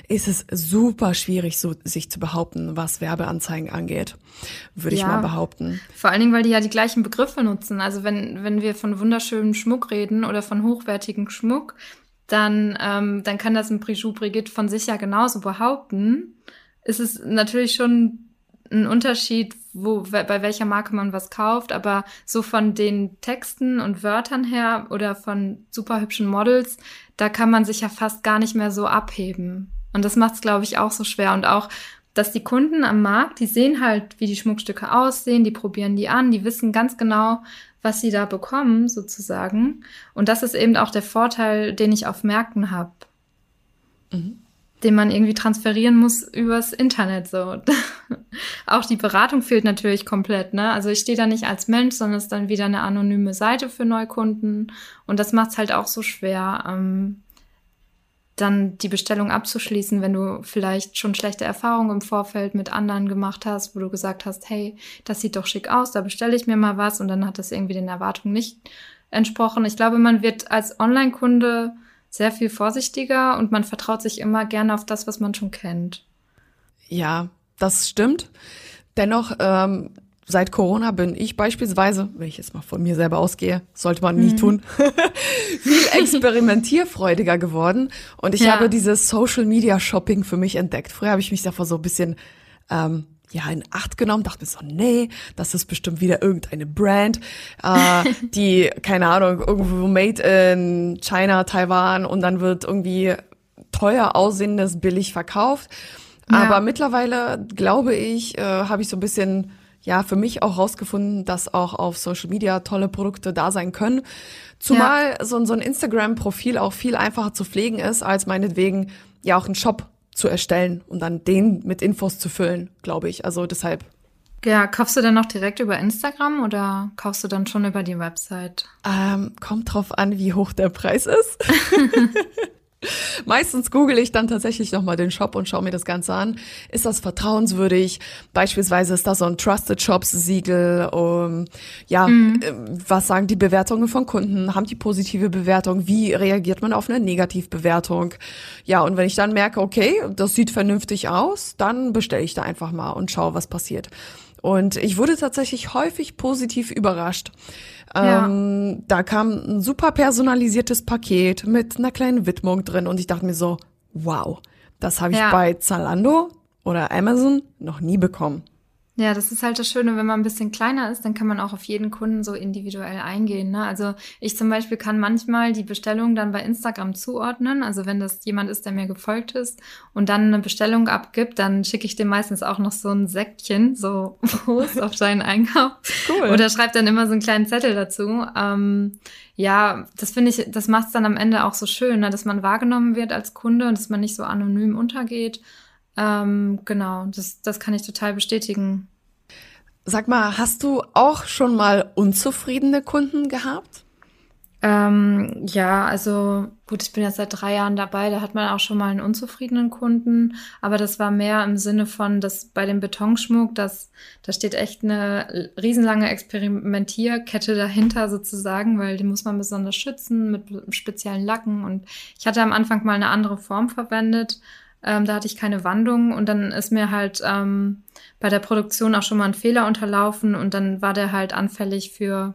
ist es super schwierig, so, sich zu behaupten, was Werbeanzeigen angeht, würde ja. ich mal behaupten.
Vor allen Dingen, weil die ja die gleichen Begriffe nutzen. Also wenn, wenn wir von wunderschönem Schmuck reden oder von hochwertigem Schmuck, dann, ähm, dann kann das ein Bijou Brigitte von sich ja genauso behaupten. Ist es natürlich schon ein Unterschied, wo, bei welcher Marke man was kauft, aber so von den Texten und Wörtern her oder von super hübschen Models, da kann man sich ja fast gar nicht mehr so abheben. Und das macht es, glaube ich, auch so schwer. Und auch, dass die Kunden am Markt, die sehen halt, wie die Schmuckstücke aussehen, die probieren die an, die wissen ganz genau, was sie da bekommen, sozusagen. Und das ist eben auch der Vorteil, den ich auf Märkten habe. Mhm den man irgendwie transferieren muss übers Internet so. (laughs) auch die Beratung fehlt natürlich komplett, ne? Also ich stehe da nicht als Mensch, sondern es ist dann wieder eine anonyme Seite für Neukunden und das macht es halt auch so schwer, ähm, dann die Bestellung abzuschließen, wenn du vielleicht schon schlechte Erfahrungen im Vorfeld mit anderen gemacht hast, wo du gesagt hast, hey, das sieht doch schick aus, da bestelle ich mir mal was und dann hat das irgendwie den Erwartungen nicht entsprochen. Ich glaube, man wird als Online-Kunde sehr viel vorsichtiger und man vertraut sich immer gerne auf das, was man schon kennt.
Ja, das stimmt. Dennoch, ähm, seit Corona bin ich beispielsweise, wenn ich jetzt mal von mir selber ausgehe, sollte man nie mhm. tun, (laughs) viel experimentierfreudiger geworden. Und ich ja. habe dieses Social Media Shopping für mich entdeckt. Früher habe ich mich davor so ein bisschen ähm, ja in Acht genommen, dachte mir so, nee, das ist bestimmt wieder irgendeine Brand, äh, (laughs) die, keine Ahnung, irgendwo made in China, Taiwan und dann wird irgendwie teuer aussehendes billig verkauft. Ja. Aber mittlerweile, glaube ich, äh, habe ich so ein bisschen ja für mich auch rausgefunden, dass auch auf Social Media tolle Produkte da sein können. Zumal ja. so, so ein Instagram-Profil auch viel einfacher zu pflegen ist, als meinetwegen ja auch ein Shop zu erstellen und dann den mit Infos zu füllen, glaube ich. Also deshalb.
Ja, kaufst du dann noch direkt über Instagram oder kaufst du dann schon über die Website?
Ähm, kommt drauf an, wie hoch der Preis ist. (laughs) (laughs) (laughs) Meistens google ich dann tatsächlich nochmal den Shop und schaue mir das Ganze an. Ist das vertrauenswürdig? Beispielsweise ist da so ein Trusted Shops Siegel. Um, ja, mhm. Äh, was sagen die Bewertungen von Kunden? Haben die positive Bewertung? Wie reagiert man auf eine Negativbewertung? Ja, und wenn ich dann merke, okay, das sieht vernünftig aus, dann bestelle ich da einfach mal und schaue, was passiert. Und ich wurde tatsächlich häufig positiv überrascht. Ja. Ähm, da kam ein super personalisiertes Paket mit einer kleinen Widmung drin und ich dachte mir so, wow, das habe ich ja. bei Zalando oder Amazon noch nie bekommen.
Ja, das ist halt das Schöne, wenn man ein bisschen kleiner ist, dann kann man auch auf jeden Kunden so individuell eingehen. Ne? Also ich zum Beispiel kann manchmal die Bestellung dann bei Instagram zuordnen. Also wenn das jemand ist, der mir gefolgt ist und dann eine Bestellung abgibt, dann schicke ich dem meistens auch noch so ein Säckchen, so (laughs) Prost auf seinen Einkauf. Cool. Oder schreibt dann immer so einen kleinen Zettel dazu. Ähm, ja, das finde ich, das macht es dann am Ende auch so schön, ne? dass man wahrgenommen wird als Kunde und dass man nicht so anonym untergeht. Ähm, genau, das, das kann ich total bestätigen.
Sag mal, hast du auch schon mal unzufriedene Kunden gehabt?
Ähm, ja, also gut, ich bin jetzt seit drei Jahren dabei, da hat man auch schon mal einen unzufriedenen Kunden, aber das war mehr im Sinne von, dass bei dem Betonschmuck, dass da steht echt eine riesenlange Experimentierkette dahinter sozusagen, weil die muss man besonders schützen mit speziellen Lacken und ich hatte am Anfang mal eine andere Form verwendet ähm, da hatte ich keine Wandung und dann ist mir halt ähm, bei der Produktion auch schon mal ein Fehler unterlaufen und dann war der halt anfällig für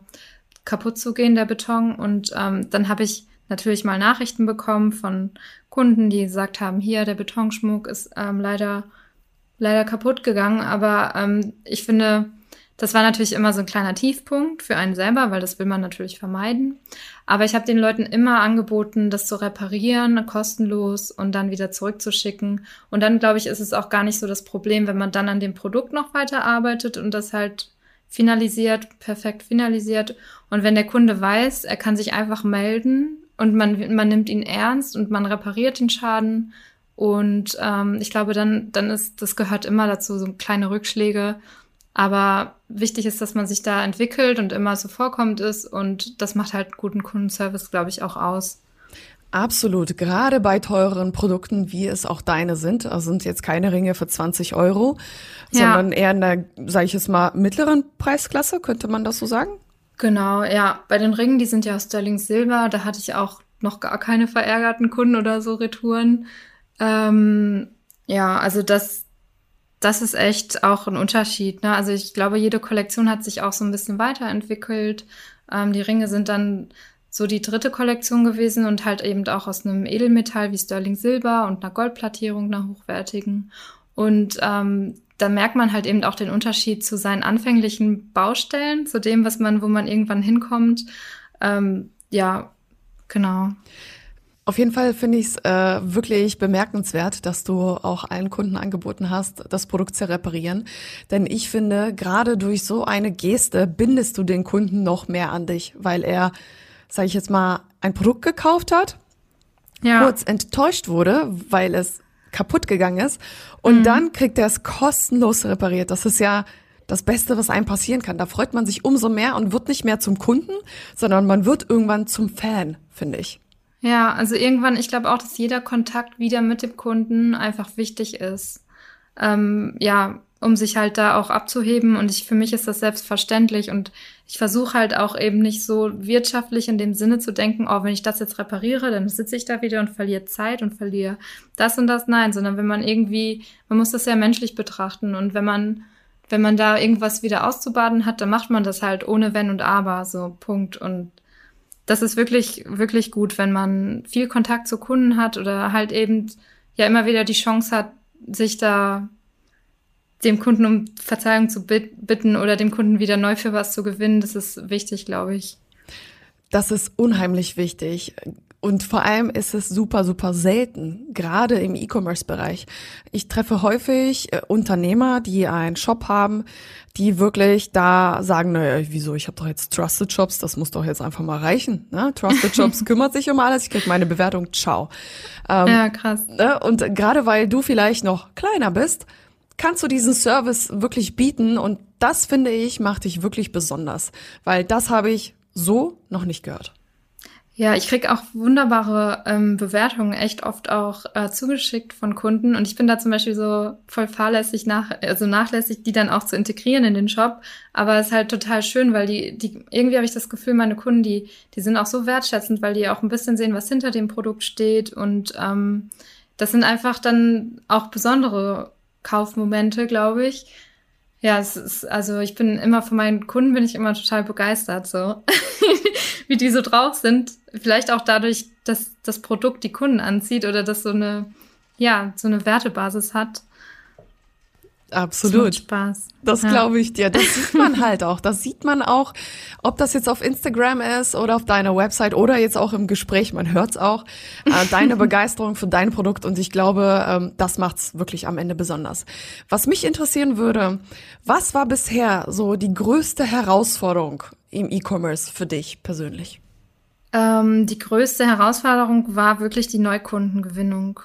kaputt zu gehen, der Beton. Und ähm, dann habe ich natürlich mal Nachrichten bekommen von Kunden, die gesagt haben, hier, der Betonschmuck ist ähm, leider, leider kaputt gegangen. Aber ähm, ich finde, Das war natürlich immer so ein kleiner Tiefpunkt für einen selber, weil das will man natürlich vermeiden. Aber ich habe den Leuten immer angeboten, das zu reparieren, kostenlos und dann wieder zurückzuschicken. Und dann, glaube ich, ist es auch gar nicht so das Problem, wenn man dann an dem Produkt noch weiter arbeitet und das halt finalisiert, perfekt finalisiert. Und wenn der Kunde weiß, er kann sich einfach melden und man, man nimmt ihn ernst und man repariert den Schaden. Und ähm, ich glaube, dann, dann ist, das gehört immer dazu, so kleine Rückschläge aber wichtig ist, dass man sich da entwickelt und immer so vorkommt ist und das macht halt guten Kundenservice, glaube ich, auch aus.
Absolut. Gerade bei teureren Produkten, wie es auch deine sind, also sind jetzt keine Ringe für 20 Euro, ja. sondern eher in der, sage ich jetzt mal, mittleren Preisklasse, könnte man das so sagen?
Genau, ja. Bei den Ringen, die sind ja aus Sterling Silber, da hatte ich auch noch gar keine verärgerten Kunden oder so Retouren. Ähm, ja, also das, das ist echt auch ein Unterschied. Ne? Also ich glaube, jede Kollektion hat sich auch so ein bisschen weiterentwickelt. Ähm, die Ringe sind dann so die dritte Kollektion gewesen und halt eben auch aus einem Edelmetall wie Sterling Silber und einer Goldplattierung, einer hochwertigen. Und ähm, da merkt man halt eben auch den Unterschied zu seinen anfänglichen Baustellen, zu dem, was man, wo man irgendwann hinkommt. Ähm, ja, genau.
Auf jeden Fall finde ich es äh, wirklich bemerkenswert, dass du auch allen Kunden angeboten hast, das Produkt zu reparieren. Denn ich finde, gerade durch so eine Geste bindest du den Kunden noch mehr an dich, weil er, sage ich jetzt mal, ein Produkt gekauft hat, ja. kurz enttäuscht wurde, weil es kaputt gegangen ist und mhm. dann kriegt er es kostenlos repariert. Das ist ja das Beste, was einem passieren kann. Da freut man sich umso mehr und wird nicht mehr zum Kunden, sondern man wird irgendwann zum Fan, finde ich.
Ja, also irgendwann, ich glaube auch, dass jeder Kontakt wieder mit dem Kunden einfach wichtig ist. Ähm, ja, um sich halt da auch abzuheben. Und ich, für mich ist das selbstverständlich. Und ich versuche halt auch eben nicht so wirtschaftlich in dem Sinne zu denken, oh, wenn ich das jetzt repariere, dann sitze ich da wieder und verliere Zeit und verliere das und das. Nein, sondern wenn man irgendwie, man muss das ja menschlich betrachten. Und wenn man, wenn man da irgendwas wieder auszubaden hat, dann macht man das halt ohne Wenn und Aber, so Punkt. Und das ist wirklich, wirklich gut, wenn man viel Kontakt zu Kunden hat oder halt eben ja immer wieder die Chance hat, sich da dem Kunden um Verzeihung zu bitten oder dem Kunden wieder neu für was zu gewinnen. Das ist wichtig, glaube ich.
Das ist unheimlich wichtig. Und vor allem ist es super, super selten, gerade im E-Commerce-Bereich. Ich treffe häufig äh, Unternehmer, die einen Shop haben, die wirklich da sagen, naja, wieso, ich habe doch jetzt Trusted Shops, das muss doch jetzt einfach mal reichen. Ne? Trusted Shops (laughs) kümmert sich um alles, ich krieg meine Bewertung, ciao.
Ähm, ja, krass.
Ne? Und gerade weil du vielleicht noch kleiner bist, kannst du diesen Service wirklich bieten und das finde ich macht dich wirklich besonders, weil das habe ich so noch nicht gehört.
Ja, ich krieg auch wunderbare ähm, Bewertungen echt oft auch äh, zugeschickt von Kunden und ich bin da zum Beispiel so voll fahrlässig nach, also nachlässig, die dann auch zu integrieren in den Shop. Aber es ist halt total schön, weil die, die irgendwie habe ich das Gefühl, meine Kunden, die, die sind auch so wertschätzend, weil die auch ein bisschen sehen, was hinter dem Produkt steht und ähm, das sind einfach dann auch besondere Kaufmomente, glaube ich. Ja, es ist, also ich bin immer von meinen Kunden bin ich immer total begeistert, so (laughs) wie die so drauf sind. Vielleicht auch dadurch, dass das Produkt die Kunden anzieht oder dass so eine, ja, so eine Wertebasis hat.
Absolut. Das Spaß. Das ja. glaube ich dir. Das sieht man (laughs) halt auch. Das sieht man auch, ob das jetzt auf Instagram ist oder auf deiner Website oder jetzt auch im Gespräch. Man hört's auch. Äh, deine (laughs) Begeisterung für dein Produkt und ich glaube, ähm, das macht's wirklich am Ende besonders. Was mich interessieren würde, was war bisher so die größte Herausforderung im E-Commerce für dich persönlich?
Ähm, die größte Herausforderung war wirklich die Neukundengewinnung.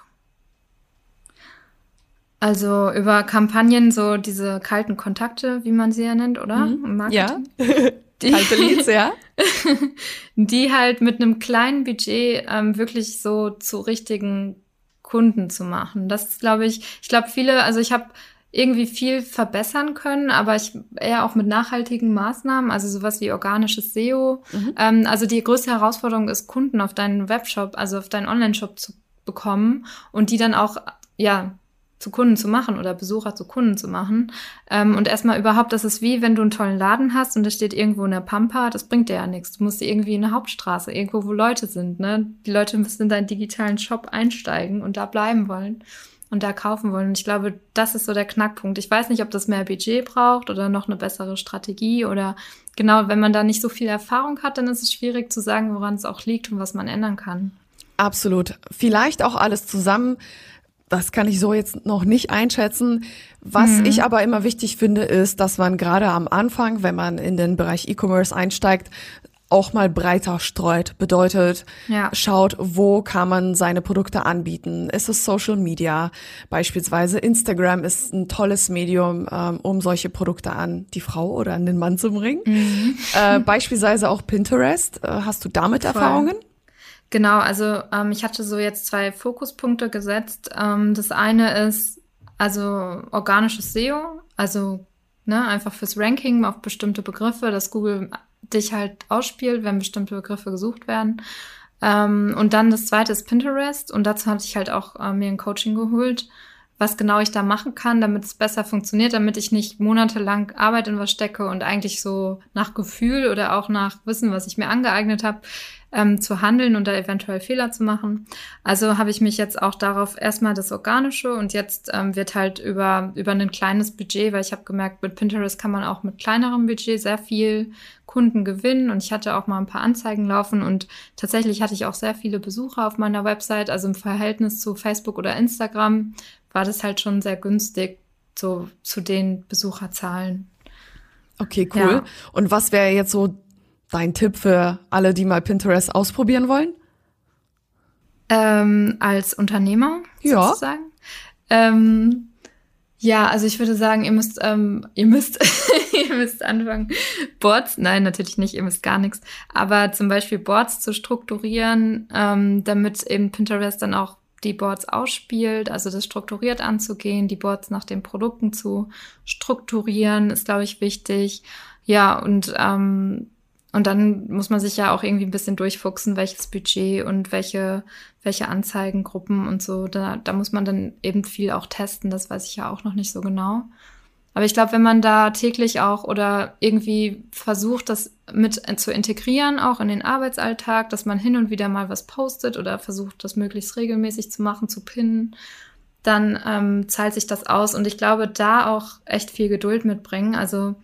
Also über Kampagnen, so diese kalten Kontakte, wie man sie ja nennt, oder?
Mhm. Ja. (laughs) Die, Kalte Leads, ja. (laughs)
die halt mit einem kleinen Budget ähm, wirklich so zu richtigen Kunden zu machen. Das glaube ich, ich glaube viele, also ich habe irgendwie viel verbessern können, aber ich eher auch mit nachhaltigen Maßnahmen, also sowas wie organisches SEO. Mhm. Ähm, also die größte Herausforderung ist, Kunden auf deinen Webshop, also auf deinen Online-Shop zu bekommen und die dann auch ja zu Kunden zu machen oder Besucher zu Kunden zu machen. Ähm, und erstmal überhaupt, das ist wie, wenn du einen tollen Laden hast und da steht irgendwo eine Pampa, das bringt dir ja nichts. Du musst irgendwie in eine Hauptstraße, irgendwo, wo Leute sind. Ne? Die Leute müssen in deinen digitalen Shop einsteigen und da bleiben wollen. Und da kaufen wollen. Und ich glaube, das ist so der Knackpunkt. Ich weiß nicht, ob das mehr Budget braucht oder noch eine bessere Strategie oder genau, wenn man da nicht so viel Erfahrung hat, dann ist es schwierig zu sagen, woran es auch liegt und was man ändern kann.
Absolut. Vielleicht auch alles zusammen. Das kann ich so jetzt noch nicht einschätzen. Was mhm. ich aber immer wichtig finde, ist, dass man gerade am Anfang, wenn man in den Bereich E-Commerce einsteigt, auch mal breiter streut. Bedeutet, ja. schaut, wo kann man seine Produkte anbieten. Ist es Social Media? Beispielsweise Instagram ist ein tolles Medium, ähm, um solche Produkte an die Frau oder an den Mann zu bringen. Mhm. Äh, beispielsweise auch Pinterest. Äh, hast du damit Voll. Erfahrungen?
Genau, also ähm, ich hatte so jetzt zwei Fokuspunkte gesetzt. Ähm, das eine ist also organisches SEO, also ne, einfach fürs Ranking auf bestimmte Begriffe, dass Google dich halt ausspielt, wenn bestimmte Begriffe gesucht werden. Ähm, und dann das zweite ist Pinterest und dazu hatte ich halt auch äh, mir ein Coaching geholt, was genau ich da machen kann, damit es besser funktioniert, damit ich nicht monatelang Arbeit in was stecke und eigentlich so nach Gefühl oder auch nach Wissen, was ich mir angeeignet habe, ähm, zu handeln und da eventuell Fehler zu machen. Also habe ich mich jetzt auch darauf erstmal das Organische und jetzt ähm, wird halt über, über ein kleines Budget, weil ich habe gemerkt, mit Pinterest kann man auch mit kleinerem Budget sehr viel Kunden gewinnen und ich hatte auch mal ein paar Anzeigen laufen und tatsächlich hatte ich auch sehr viele Besucher auf meiner Website, also im Verhältnis zu Facebook oder Instagram war das halt schon sehr günstig so zu den Besucherzahlen.
Okay, cool. Ja. Und was wäre jetzt so dein Tipp für alle, die mal Pinterest ausprobieren wollen?
Ähm, als Unternehmer ja. sozusagen. Ähm, ja, also ich würde sagen, ihr müsst, ähm, ihr müsst, (laughs) ihr müsst anfangen, Boards, nein, natürlich nicht, ihr müsst gar nichts, aber zum Beispiel Boards zu strukturieren, ähm, damit eben Pinterest dann auch die Boards ausspielt, also das strukturiert anzugehen, die Boards nach den Produkten zu strukturieren, ist, glaube ich, wichtig. Ja, und ähm, und dann muss man sich ja auch irgendwie ein bisschen durchfuchsen, welches Budget und welche, welche Anzeigengruppen und so. Da, da muss man dann eben viel auch testen. Das weiß ich ja auch noch nicht so genau. Aber ich glaube, wenn man da täglich auch oder irgendwie versucht, das mit zu integrieren, auch in den Arbeitsalltag, dass man hin und wieder mal was postet oder versucht, das möglichst regelmäßig zu machen, zu pinnen, dann ähm, zahlt sich das aus. Und ich glaube, da auch echt viel Geduld mitbringen. Also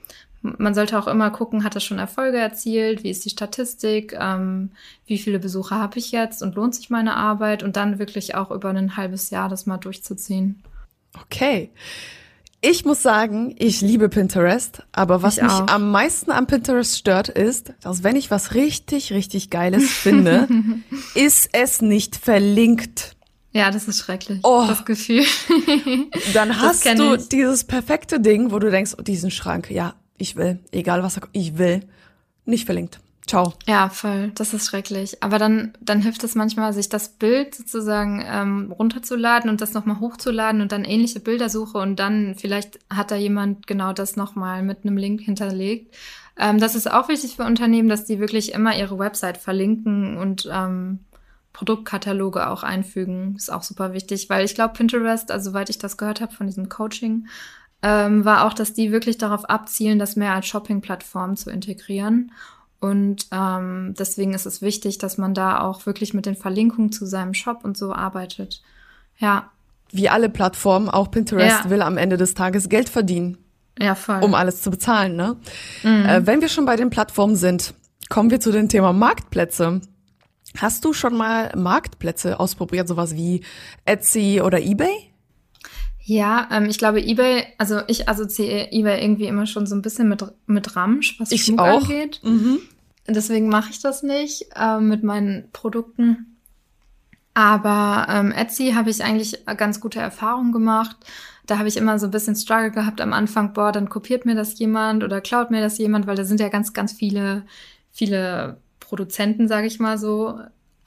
man sollte auch immer gucken, hat das schon Erfolge erzielt, wie ist die Statistik, ähm, wie viele Besucher habe ich jetzt und lohnt sich meine Arbeit und dann wirklich auch über ein halbes Jahr das mal durchzuziehen.
Okay. Ich muss sagen, ich liebe Pinterest, aber was mich am meisten am Pinterest stört, ist, dass wenn ich was richtig, richtig Geiles (laughs) finde, ist es nicht verlinkt.
Ja, das ist schrecklich. Oh, das Gefühl.
dann hast du ich. dieses perfekte Ding, wo du denkst, oh, diesen Schrank, ja, ich will, egal was er, ich will, nicht verlinkt. Ciao.
Ja, voll. Das ist schrecklich. Aber dann, dann hilft es manchmal, sich das Bild sozusagen ähm, runterzuladen und das nochmal hochzuladen und dann ähnliche Bilder suche und dann vielleicht hat da jemand genau das nochmal mit einem Link hinterlegt. Ähm, das ist auch wichtig für Unternehmen, dass die wirklich immer ihre Website verlinken und ähm, Produktkataloge auch einfügen. Ist auch super wichtig, weil ich glaube, Pinterest, also soweit ich das gehört habe von diesem Coaching, ähm, war auch, dass die wirklich darauf abzielen, das mehr als Shopping-Plattform zu integrieren. Und ähm, deswegen ist es wichtig, dass man da auch wirklich mit den Verlinkungen zu seinem Shop und so arbeitet. Ja.
Wie alle Plattformen, auch Pinterest ja. will am Ende des Tages Geld verdienen.
Ja, voll.
Um alles zu bezahlen, ne? Mhm. Äh, wenn wir schon bei den Plattformen sind, kommen wir zu dem Thema Marktplätze. Hast du schon mal Marktplätze ausprobiert, sowas wie Etsy oder eBay?
Ja, ähm, ich glaube, eBay, also ich assoziiere eBay irgendwie immer schon so ein bisschen mit, mit Ramsch, was
ich Schmuck auch.
angeht. Mhm. Deswegen mache ich das nicht äh, mit meinen Produkten. Aber ähm, Etsy habe ich eigentlich ganz gute Erfahrungen gemacht. Da habe ich immer so ein bisschen Struggle gehabt am Anfang, boah, dann kopiert mir das jemand oder klaut mir das jemand, weil da sind ja ganz, ganz viele, viele Produzenten, sage ich mal so.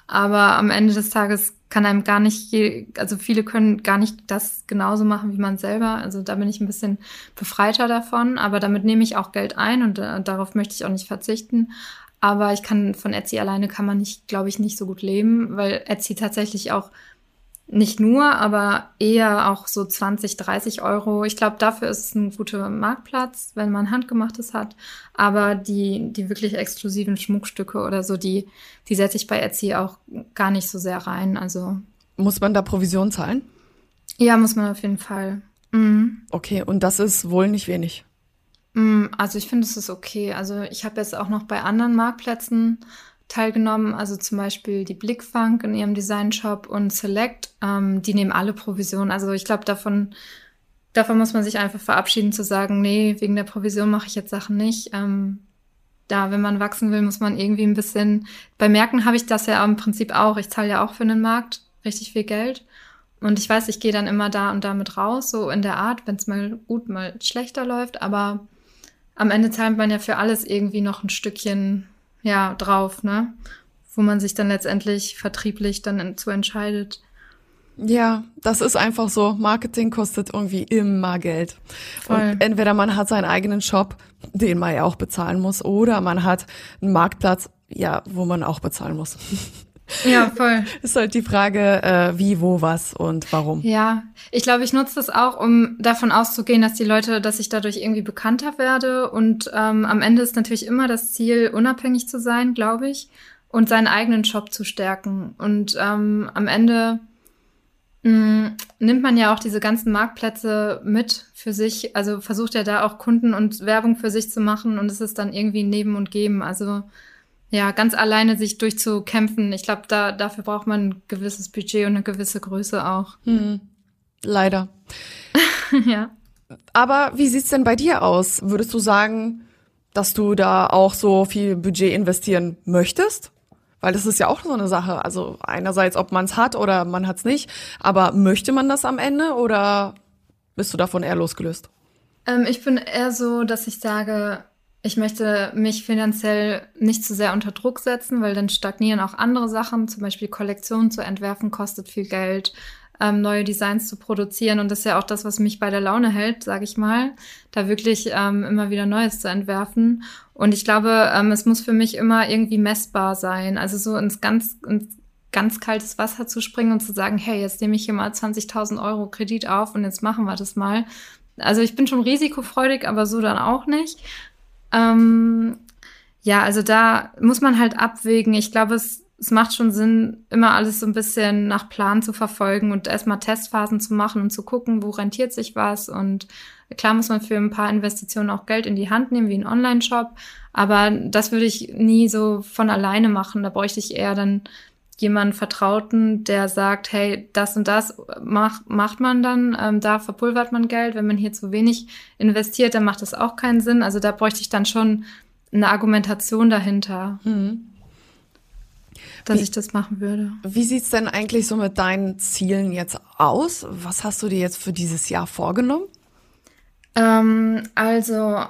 Aber am Ende des Tages kann einem gar nicht, je, also viele können gar nicht das genauso machen wie man selber. Also da bin ich ein bisschen befreiter davon, aber damit nehme ich auch Geld ein und äh, darauf möchte ich auch nicht verzichten. Aber ich kann von Etsy alleine kann man nicht, glaube ich, nicht so gut leben, weil Etsy tatsächlich auch nicht nur, aber eher auch so 20, 30 Euro. Ich glaube, dafür ist es ein guter Marktplatz, wenn man handgemachtes hat. Aber die, die wirklich exklusiven Schmuckstücke oder so, die, die setze ich bei Etsy auch gar nicht so sehr rein. Also.
Muss man da Provision zahlen?
Ja, muss man auf jeden Fall. Mhm.
Okay, und das ist wohl nicht wenig.
Mm, Also ich finde, es ist okay. Also ich habe jetzt auch noch bei anderen Marktplätzen teilgenommen, also zum Beispiel die Blickfunk in ihrem Designshop und Select, ähm, die nehmen alle Provisionen. Also ich glaube, davon, davon muss man sich einfach verabschieden zu sagen, nee, wegen der Provision mache ich jetzt Sachen nicht. Ähm, da, wenn man wachsen will, muss man irgendwie ein bisschen. Bei Märkten habe ich das ja im Prinzip auch. Ich zahle ja auch für einen Markt richtig viel Geld. Und ich weiß, ich gehe dann immer da und damit raus, so in der Art, wenn es mal gut, mal schlechter läuft. Aber am Ende zahlt man ja für alles irgendwie noch ein Stückchen ja drauf, ne? Wo man sich dann letztendlich vertrieblich dann zu entscheidet.
Ja, das ist einfach so. Marketing kostet irgendwie immer Geld.
Voll.
Und entweder man hat seinen eigenen Shop, den man ja auch bezahlen muss, oder man hat einen Marktplatz, ja, wo man auch bezahlen muss.
Ja, voll. (laughs)
ist halt die Frage, äh, wie, wo, was und warum.
Ja, ich glaube, ich nutze das auch, um davon auszugehen, dass die Leute, dass ich dadurch irgendwie bekannter werde. Und ähm, am Ende ist natürlich immer das Ziel, unabhängig zu sein, glaube ich, und seinen eigenen Shop zu stärken. Und ähm, am Ende mh, nimmt man ja auch diese ganzen Marktplätze mit für sich. Also versucht ja da auch Kunden und Werbung für sich zu machen. Und es ist dann irgendwie ein Neben und Geben. Also ja, ganz alleine sich durchzukämpfen. Ich glaube, da, dafür braucht man ein gewisses Budget und eine gewisse Größe auch.
Hm. Leider. (laughs)
ja.
Aber wie sieht's denn bei dir aus? Würdest du sagen, dass du da auch so viel Budget investieren möchtest? Weil das ist ja auch so eine Sache. Also einerseits, ob man es hat oder man hat's nicht. Aber möchte man das am Ende oder bist du davon eher losgelöst?
Ähm, ich bin eher so, dass ich sage, ich möchte mich finanziell nicht zu sehr unter Druck setzen, weil dann stagnieren auch andere Sachen. Zum Beispiel Kollektionen zu entwerfen kostet viel Geld, ähm, neue Designs zu produzieren. Und das ist ja auch das, was mich bei der Laune hält, sage ich mal, da wirklich ähm, immer wieder Neues zu entwerfen. Und ich glaube, ähm, es muss für mich immer irgendwie messbar sein. Also so ins ganz, ins ganz kaltes Wasser zu springen und zu sagen, hey, jetzt nehme ich hier mal 20.000 Euro Kredit auf und jetzt machen wir das mal. Also ich bin schon risikofreudig, aber so dann auch nicht. Ähm, ja, also da muss man halt abwägen. Ich glaube, es, es macht schon Sinn, immer alles so ein bisschen nach Plan zu verfolgen und erstmal Testphasen zu machen und zu gucken, wo rentiert sich was. Und klar muss man für ein paar Investitionen auch Geld in die Hand nehmen, wie ein Online-Shop. Aber das würde ich nie so von alleine machen. Da bräuchte ich eher dann jemanden Vertrauten, der sagt, hey, das und das macht, macht man dann, ähm, da verpulvert man Geld. Wenn man hier zu wenig investiert, dann macht das auch keinen Sinn. Also da bräuchte ich dann schon eine Argumentation dahinter,
Mhm.
dass
Wie-
ich das machen würde.
Wie sieht's denn eigentlich so mit deinen Zielen jetzt aus? Was hast du dir jetzt für dieses Jahr vorgenommen?
Ähm, also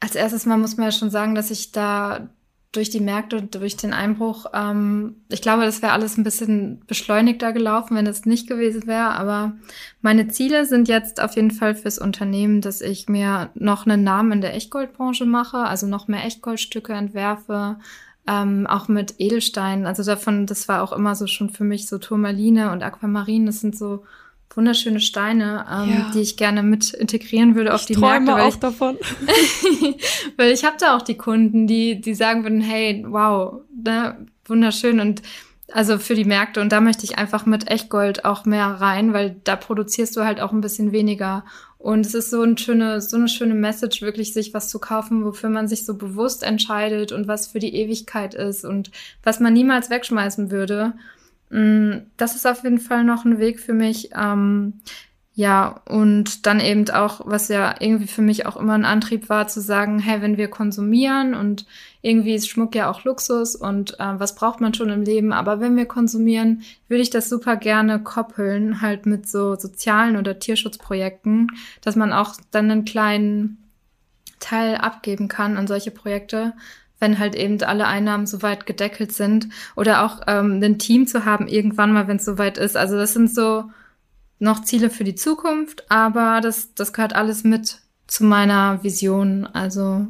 als erstes mal muss man ja schon sagen, dass ich da durch die Märkte durch den Einbruch, ähm, ich glaube, das wäre alles ein bisschen beschleunigter gelaufen, wenn es nicht gewesen wäre. Aber meine Ziele sind jetzt auf jeden Fall fürs Unternehmen, dass ich mir noch einen Namen in der Echtgoldbranche mache, also noch mehr Echtgoldstücke entwerfe, ähm, auch mit Edelsteinen. Also davon, das war auch immer so schon für mich so Turmaline und Aquamarin. Das sind so wunderschöne Steine, ähm,
Ja.
die ich gerne mit integrieren würde auf die Märkte. weil ich-
davon. (laughs)
weil ich habe da auch die Kunden, die, die sagen würden, hey, wow, ne, wunderschön und also für die Märkte und da möchte ich einfach mit Echtgold auch mehr rein, weil da produzierst du halt auch ein bisschen weniger und es ist so eine schöne, so eine schöne Message, wirklich sich was zu kaufen, wofür man sich so bewusst entscheidet und was für die Ewigkeit ist und was man niemals wegschmeißen würde. Mm, Das ist auf jeden Fall noch ein Weg für mich. Ähm, ja, und dann eben auch, was ja irgendwie für mich auch immer ein Antrieb war, zu sagen, hey, wenn wir konsumieren und irgendwie ist Schmuck ja auch Luxus und äh, was braucht man schon im Leben, aber wenn wir konsumieren, würde ich das super gerne koppeln, halt mit so sozialen oder Tierschutzprojekten, dass man auch dann einen kleinen Teil abgeben kann an solche Projekte, wenn halt eben alle Einnahmen soweit gedeckelt sind oder auch ähm, ein Team zu haben irgendwann mal, wenn es soweit ist. Also das sind so noch Ziele für die Zukunft, aber das, das gehört alles mit zu meiner Vision. Also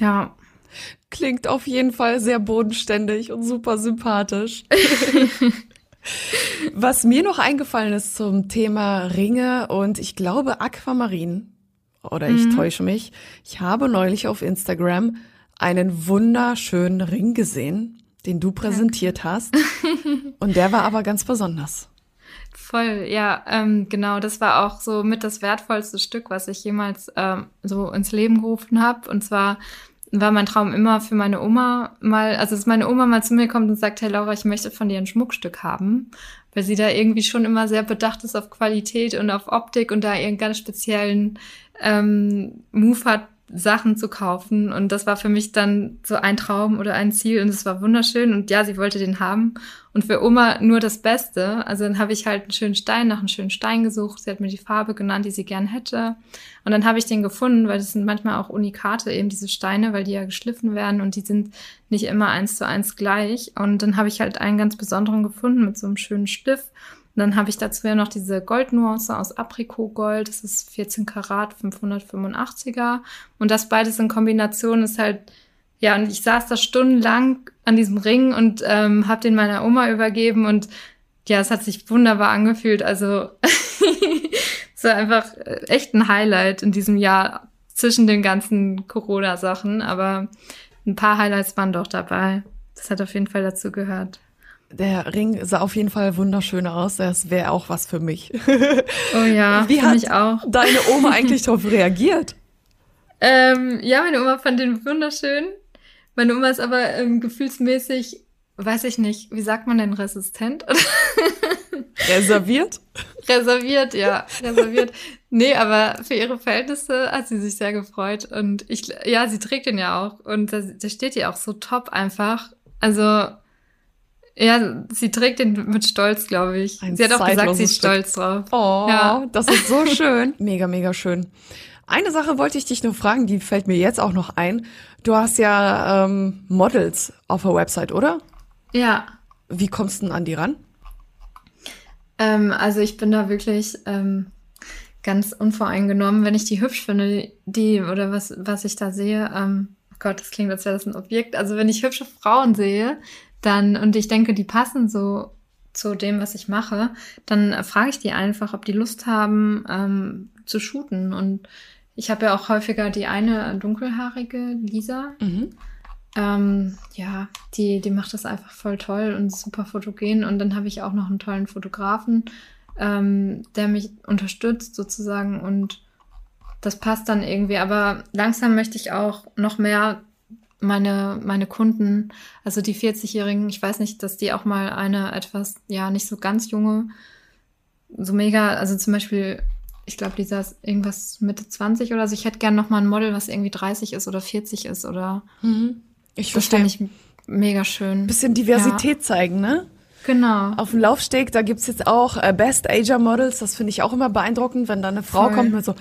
ja,
Klingt auf jeden Fall sehr bodenständig und super sympathisch. (laughs) (laughs) Was mir noch eingefallen ist zum Thema Ringe und ich glaube Aquamarin, oder ich täusche mich, ich habe neulich auf Instagram einen wunderschönen Ring gesehen, den du präsentiert hast. (laughs) Und der war aber ganz besonders.
Voll, ja, ähm, genau. Das war auch so mit das wertvollste Stück, was ich jemals ähm, so ins Leben gerufen habe. Und zwar war mein Traum immer für meine Oma mal, also dass meine Oma mal zu mir kommt und sagt, hey Laura, ich möchte von dir ein Schmuckstück haben, weil sie da irgendwie schon immer sehr bedacht ist auf Qualität und auf Optik und da ihren ganz speziellen ähm, Move hat, Sachen zu kaufen. Und das war für mich dann so ein Traum oder ein Ziel und es war wunderschön. Und ja, sie wollte den haben. Und für Oma nur das Beste. Also dann habe ich halt einen schönen Stein nach einem schönen Stein gesucht. Sie hat mir die Farbe genannt, die sie gern hätte. Und dann habe ich den gefunden, weil das sind manchmal auch Unikate, eben diese Steine, weil die ja geschliffen werden und die sind nicht immer eins zu eins gleich. Und dann habe ich halt einen ganz besonderen gefunden mit so einem schönen Stift. Und dann habe ich dazu ja noch diese Goldnuance aus Aprikotgold. Das ist 14 Karat 585er. Und das beides in Kombination ist halt, ja, und ich saß da stundenlang an diesem Ring und ähm, habe den meiner Oma übergeben und ja, es hat sich wunderbar angefühlt. Also (laughs) es war einfach echt ein Highlight in diesem Jahr zwischen den ganzen Corona-Sachen. Aber ein paar Highlights waren doch dabei. Das hat auf jeden Fall dazu gehört.
Der Ring sah auf jeden Fall wunderschön aus. Das wäre auch was für mich. (laughs)
Oh ja,
wie hat
ich auch.
deine Oma eigentlich (laughs) darauf reagiert?
Ähm, ja, meine Oma fand den wunderschön. Meine Oma ist aber ähm, gefühlsmäßig, weiß ich nicht, wie sagt man denn resistent? (laughs)
Reserviert?
Reserviert, ja, reserviert. nee, aber für ihre Verhältnisse hat sie sich sehr gefreut und ich, ja, sie trägt ihn ja auch und da, da steht ihr auch so top einfach. Also ja, sie trägt den mit Stolz, glaube ich. Ein sie hat auch gesagt, sie ist stolz drauf.
Oh, ja. das ist so (laughs) schön. mega, mega schön. Eine Sache wollte ich dich nur fragen, die fällt mir jetzt auch noch ein. Du hast ja ähm, Models auf der Website, oder?
Ja.
Wie kommst du denn an die ran?
Ähm, also ich bin da wirklich ähm, ganz unvoreingenommen, wenn ich die hübsch finde, die oder was, was ich da sehe. Ähm, oh Gott, das klingt, als wäre das ein Objekt. Also wenn ich hübsche Frauen sehe, dann, und ich denke, die passen so zu dem, was ich mache, dann frage ich die einfach, ob die Lust haben ähm, zu shooten. Und ich habe ja auch häufiger die eine dunkelhaarige Lisa. Mhm. Ähm, ja, die, die macht das einfach voll toll und super fotogen. Und dann habe ich auch noch einen tollen Fotografen, ähm, der mich unterstützt sozusagen. Und das passt dann irgendwie. Aber langsam möchte ich auch noch mehr meine, meine Kunden, also die 40-Jährigen, ich weiß nicht, dass die auch mal eine etwas, ja, nicht so ganz junge, so mega, also zum Beispiel, ich glaube, die saß irgendwas Mitte 20 oder so. Ich hätte gern noch mal ein Model, was irgendwie 30 ist oder 40 ist oder.
Mhm. Ich verstehe.
Das ich mega schön.
Bisschen Diversität ja. zeigen, ne?
Genau.
Auf dem Laufsteg, da gibt's jetzt auch äh, Best Ager Models. Das finde ich auch immer beeindruckend, wenn da eine Frau Voll. kommt mit so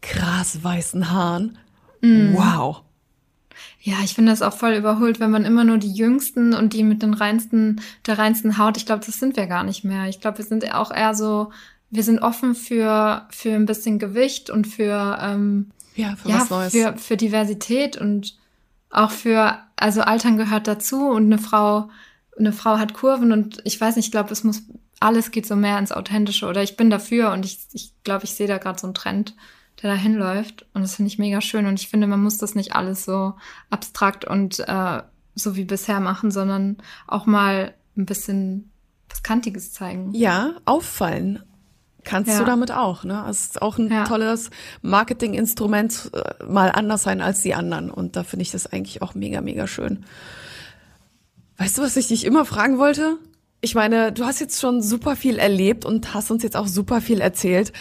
krass weißen Haaren. Mm. Wow.
Ja, ich finde das auch voll überholt, wenn man immer nur die Jüngsten und die mit den reinsten, der reinsten Haut, ich glaube, das sind wir gar nicht mehr. Ich glaube, wir sind auch eher so, wir sind offen für, für ein bisschen Gewicht und für, ähm,
ja, für ja, was Neues.
Für, für Diversität und auch für, also Altern gehört dazu und eine Frau, eine Frau hat Kurven und ich weiß nicht, ich glaube, es muss, alles geht so mehr ins Authentische oder ich bin dafür und ich, ich glaube, ich sehe da gerade so einen Trend der da hinläuft. Und das finde ich mega schön. Und ich finde, man muss das nicht alles so abstrakt und äh, so wie bisher machen, sondern auch mal ein bisschen was Kantiges zeigen.
Ja, auffallen kannst ja. du damit auch. Ne? Es ist auch ein ja. tolles Marketinginstrument, äh, mal anders sein als die anderen. Und da finde ich das eigentlich auch mega, mega schön. Weißt du, was ich dich immer fragen wollte? Ich meine, du hast jetzt schon super viel erlebt und hast uns jetzt auch super viel erzählt.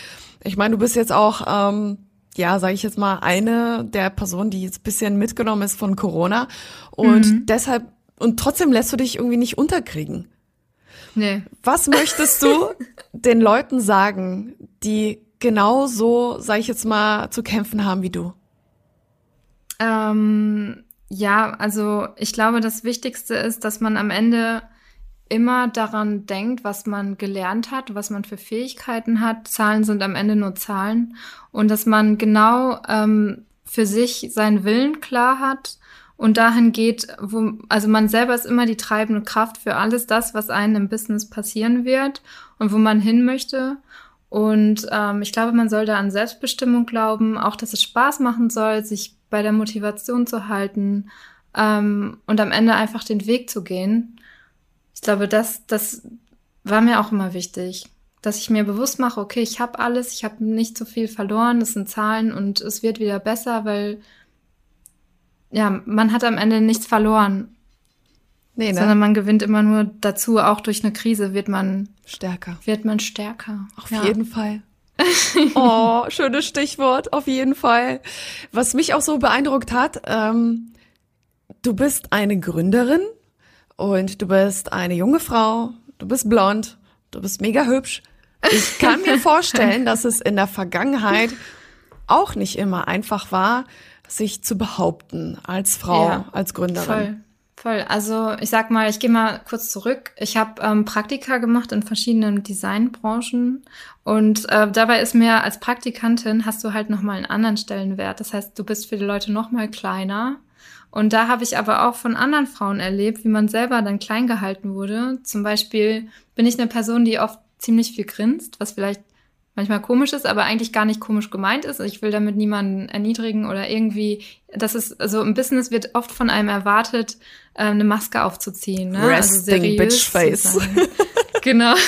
Ich meine, du bist jetzt auch, ähm, ja, sage ich jetzt mal, eine der Personen, die jetzt bisschen mitgenommen ist von Corona. Und mhm. deshalb, und trotzdem lässt du dich irgendwie nicht unterkriegen.
Nee.
Was möchtest du (laughs) den Leuten sagen, die genauso, sage ich jetzt mal, zu kämpfen haben wie du?
Ähm, ja, also ich glaube, das Wichtigste ist, dass man am Ende immer daran denkt, was man gelernt hat, was man für Fähigkeiten hat. Zahlen sind am Ende nur Zahlen. Und dass man genau ähm, für sich seinen Willen klar hat und dahin geht, wo, also man selber ist immer die treibende Kraft für alles das, was einem im Business passieren wird und wo man hin möchte. Und ähm, ich glaube, man soll da an Selbstbestimmung glauben, auch dass es Spaß machen soll, sich bei der Motivation zu halten ähm, und am Ende einfach den Weg zu gehen. Ich glaube, das, das war mir auch immer wichtig. dass ich mir bewusst mache, okay, ich habe alles, ich habe nicht so viel verloren, das sind Zahlen und es wird wieder besser, weil ja, man hat am Ende nichts verloren. Nee, ne? Sondern man gewinnt immer nur dazu, auch durch eine Krise wird man
stärker.
Wird man stärker.
Auf ja. jeden Fall. (laughs) oh, schönes Stichwort, auf jeden Fall. Was mich auch so beeindruckt hat, ähm, du bist eine Gründerin und du bist eine junge Frau, du bist blond, du bist mega hübsch. Ich kann mir (laughs) vorstellen, dass es in der Vergangenheit auch nicht immer einfach war, sich zu behaupten als Frau, ja, als Gründerin.
Voll. Voll. Also ich sag mal, ich gehe mal kurz zurück. Ich habe ähm, Praktika gemacht in verschiedenen Designbranchen und äh, dabei ist mir als Praktikantin hast du halt noch mal einen anderen Stellenwert. Das heißt, du bist für die Leute noch mal kleiner. Und da habe ich aber auch von anderen Frauen erlebt, wie man selber dann klein gehalten wurde. Zum Beispiel bin ich eine Person, die oft ziemlich viel grinst, was vielleicht manchmal komisch ist, aber eigentlich gar nicht komisch gemeint ist. Ich will damit niemanden erniedrigen oder irgendwie, das ist, also im Business wird oft von einem erwartet, äh, eine Maske aufzuziehen. Ne?
Also Resting also Bitch Face.
genau. (laughs)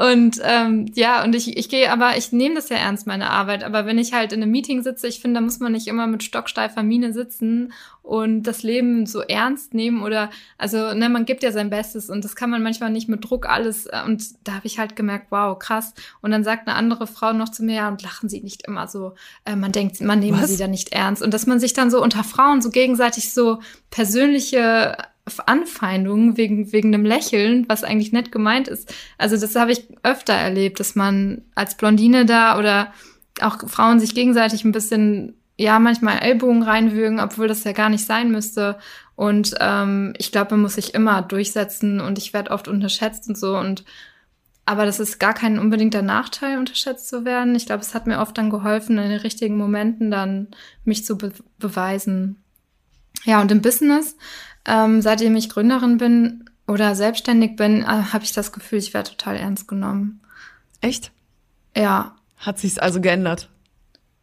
Und ähm, ja, und ich, ich gehe, aber ich nehme das ja ernst, meine Arbeit. Aber wenn ich halt in einem Meeting sitze, ich finde, da muss man nicht immer mit stocksteifer Miene sitzen und das Leben so ernst nehmen oder, also, ne, man gibt ja sein Bestes und das kann man manchmal nicht mit Druck alles. Äh, und da habe ich halt gemerkt, wow, krass. Und dann sagt eine andere Frau noch zu mir, ja, und lachen Sie nicht immer so. Äh, man denkt, man nehme sie da nicht ernst. Und dass man sich dann so unter Frauen so gegenseitig so persönliche Anfeindungen wegen, wegen einem Lächeln, was eigentlich nett gemeint ist. Also das habe ich öfter erlebt, dass man als Blondine da oder auch Frauen sich gegenseitig ein bisschen, ja, manchmal Ellbogen reinwürgen, obwohl das ja gar nicht sein müsste. Und ähm, ich glaube, man muss sich immer durchsetzen und ich werde oft unterschätzt und so. Und aber das ist gar kein unbedingter Nachteil, unterschätzt zu werden. Ich glaube, es hat mir oft dann geholfen, in den richtigen Momenten dann mich zu be beweisen. Ja, und im Business ähm, seitdem ich Gründerin bin oder selbstständig bin, äh, habe ich das Gefühl, ich werde total ernst genommen.
Echt?
Ja.
Hat sich's also geändert?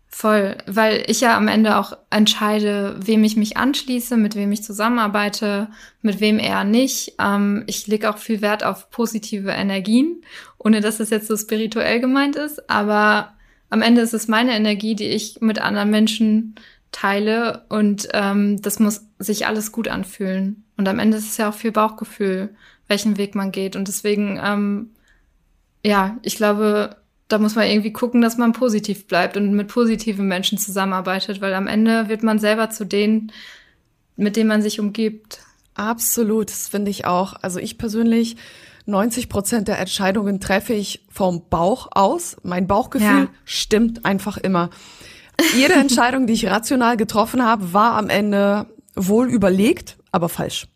Voll, weil ich ja am Ende auch entscheide, wem ich mich anschließe, mit wem ich zusammenarbeite, mit wem eher nicht. Ähm, ich lege auch viel Wert auf positive Energien, ohne dass es jetzt so spirituell gemeint ist. Aber am Ende ist es meine Energie, die ich mit anderen Menschen teile und ähm, das muss sich alles gut anfühlen. Und am Ende ist es ja auch viel Bauchgefühl, welchen Weg man geht. Und deswegen, ähm, ja, ich glaube, da muss man irgendwie gucken, dass man positiv bleibt und mit positiven Menschen zusammenarbeitet, weil am Ende wird man selber zu denen, mit denen man sich umgibt.
Absolut, das finde ich auch. Also ich persönlich, 90 Prozent der Entscheidungen treffe ich vom Bauch aus. Mein Bauchgefühl ja. stimmt einfach immer. Jede Entscheidung, die ich rational getroffen habe, war am Ende wohl überlegt, aber falsch.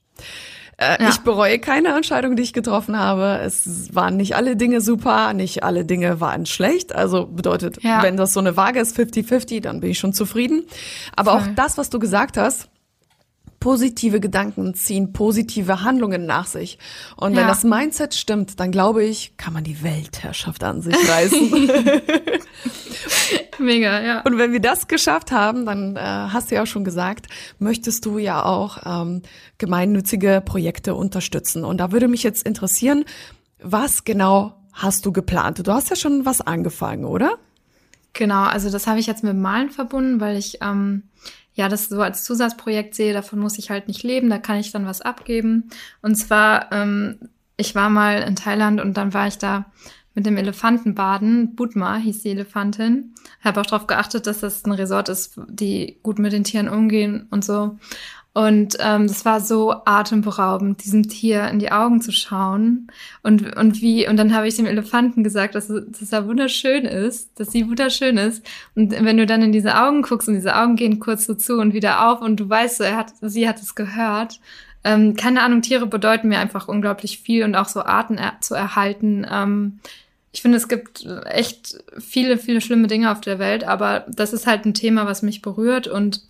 Äh, ja. Ich bereue keine Entscheidung, die ich getroffen habe. Es waren nicht alle Dinge super, nicht alle Dinge waren schlecht. Also bedeutet, ja. wenn das so eine Waage ist, 50-50, dann bin ich schon zufrieden. Aber Voll. auch das, was du gesagt hast, positive Gedanken ziehen positive Handlungen nach sich. Und wenn ja. das Mindset stimmt, dann glaube ich, kann man die Weltherrschaft an sich reißen. (laughs)
Mega, ja.
Und wenn wir das geschafft haben, dann äh, hast du ja auch schon gesagt, möchtest du ja auch ähm, gemeinnützige Projekte unterstützen. Und da würde mich jetzt interessieren, was genau hast du geplant? Du hast ja schon was angefangen, oder?
Genau, also das habe ich jetzt mit Malen verbunden, weil ich ähm, ja, das so als Zusatzprojekt sehe, davon muss ich halt nicht leben, da kann ich dann was abgeben. Und zwar, ähm, ich war mal in Thailand und dann war ich da mit dem Elefantenbaden. Budma hieß die Elefantin. Habe auch darauf geachtet, dass das ein Resort ist, die gut mit den Tieren umgehen und so. Und ähm, das war so atemberaubend, diesem Tier in die Augen zu schauen. Und, und wie, und dann habe ich dem Elefanten gesagt, dass, dass er wunderschön ist, dass sie wunderschön ist. Und wenn du dann in diese Augen guckst und diese Augen gehen kurz so zu und wieder auf und du weißt so, er hat, sie hat es gehört. Ähm, keine Ahnung, Tiere bedeuten mir einfach unglaublich viel und auch so Arten er zu erhalten. Ähm, ich finde, es gibt echt viele, viele schlimme Dinge auf der Welt, aber das ist halt ein Thema, was mich berührt und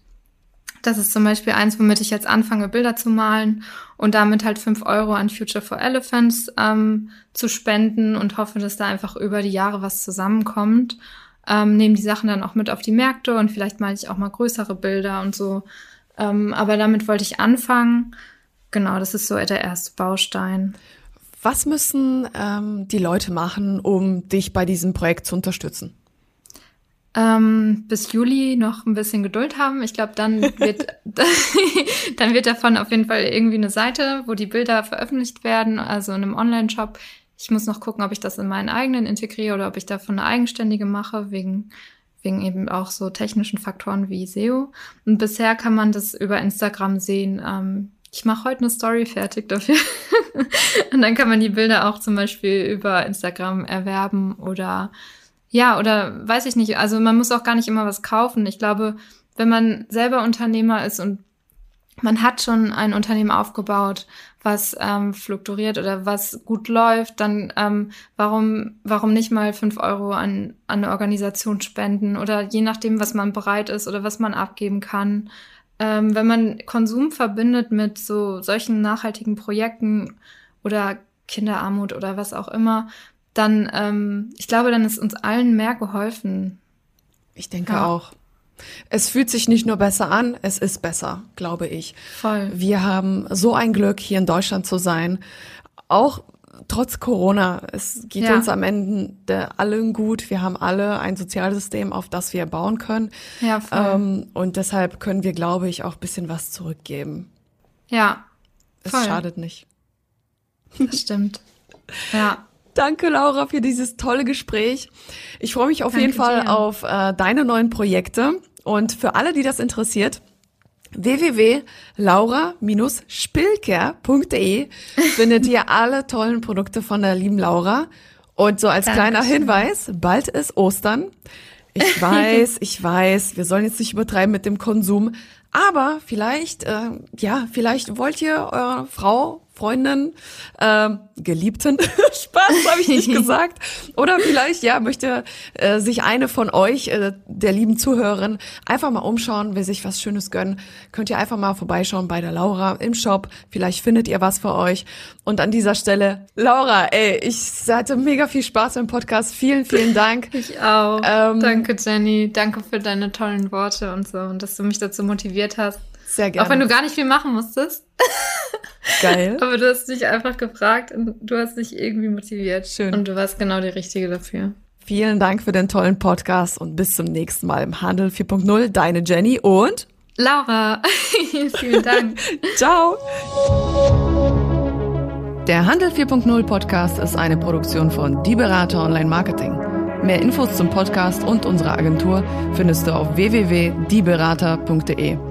das ist zum Beispiel eins, womit ich jetzt anfange, Bilder zu malen und damit halt fünf Euro an Future for Elephants ähm, zu spenden und hoffe, dass da einfach über die Jahre was zusammenkommt. Ähm, nehme die Sachen dann auch mit auf die Märkte und vielleicht male ich auch mal größere Bilder und so. Ähm, aber damit wollte ich anfangen. Genau, das ist so der erste Baustein.
Was müssen ähm, die Leute machen, um dich bei diesem Projekt zu unterstützen?
Ähm, bis Juli noch ein bisschen Geduld haben. Ich glaube, dann wird (laughs) (laughs) dann wird davon auf jeden Fall irgendwie eine Seite, wo die Bilder veröffentlicht werden, also in einem Online-Shop. Ich muss noch gucken, ob ich das in meinen eigenen integriere oder ob ich davon eine eigenständige mache, wegen wegen eben auch so technischen Faktoren wie SEO. Und bisher kann man das über Instagram sehen. Ähm, ich mache heute eine Story fertig dafür. (laughs) und dann kann man die Bilder auch zum Beispiel über Instagram erwerben oder ja, oder weiß ich nicht. Also man muss auch gar nicht immer was kaufen. Ich glaube, wenn man selber Unternehmer ist und man hat schon ein Unternehmen aufgebaut, was ähm, fluktuiert oder was gut läuft, dann ähm, warum, warum nicht mal fünf Euro an, an eine Organisation spenden oder je nachdem, was man bereit ist oder was man abgeben kann. Ähm, wenn man Konsum verbindet mit so solchen nachhaltigen Projekten oder Kinderarmut oder was auch immer, dann, ähm, ich glaube, dann ist uns allen mehr geholfen.
Ich denke ja. auch. Es fühlt sich nicht nur besser an, es ist besser, glaube ich.
Voll.
Wir haben so ein Glück, hier in Deutschland zu sein. Auch trotz Corona. Es geht ja. uns am Ende allen gut. Wir haben alle ein Sozialsystem, auf das wir bauen können.
Ja, voll.
Ähm, und deshalb können wir, glaube ich, auch bisschen was zurückgeben.
Ja.
Voll. Es schadet nicht.
Das stimmt. Ja.
Danke, Laura, für dieses tolle Gespräch. Ich freue mich auf Danke jeden Fall dir. auf äh, deine neuen Projekte. Und für alle, die das interessiert, www.laura-spilker.de findet ihr (laughs) alle tollen Produkte von der lieben Laura. Und so als Dankeschön. kleiner Hinweis, bald ist Ostern. Ich (laughs) weiß, ich weiß, wir sollen jetzt nicht übertreiben mit dem Konsum, aber vielleicht, äh, ja, vielleicht wollt ihr eure Frau Freundin, äh, Geliebten, (laughs) Spaß habe ich nicht (laughs) gesagt. Oder vielleicht, ja, möchte äh, sich eine von euch, äh, der lieben Zuhörerin, einfach mal umschauen, will sich was Schönes gönnen. Könnt ihr einfach mal vorbeischauen bei der Laura im Shop. Vielleicht findet ihr was für euch. Und an dieser Stelle, Laura, ey, ich hatte mega viel Spaß im Podcast. Vielen, vielen Dank. (laughs)
Ich auch. Ähm, Danke, Jenny. Danke für deine tollen Worte und so und dass du mich dazu motiviert hast.
Sehr gerne.
Auch wenn du gar nicht viel machen musstest. (laughs)
Geil.
Aber du hast dich einfach gefragt und du hast dich irgendwie motiviert.
Schön.
Und du warst genau die Richtige dafür.
Vielen Dank für den tollen Podcast und bis zum nächsten Mal im Handel 4.0. Deine Jenny und
Laura. (laughs) Vielen Dank. (laughs)
Ciao. Der Handel 4.0 Podcast ist eine Produktion von Die Berater Online Marketing. Mehr Infos zum Podcast und unserer Agentur findest du auf www.dieberater.de.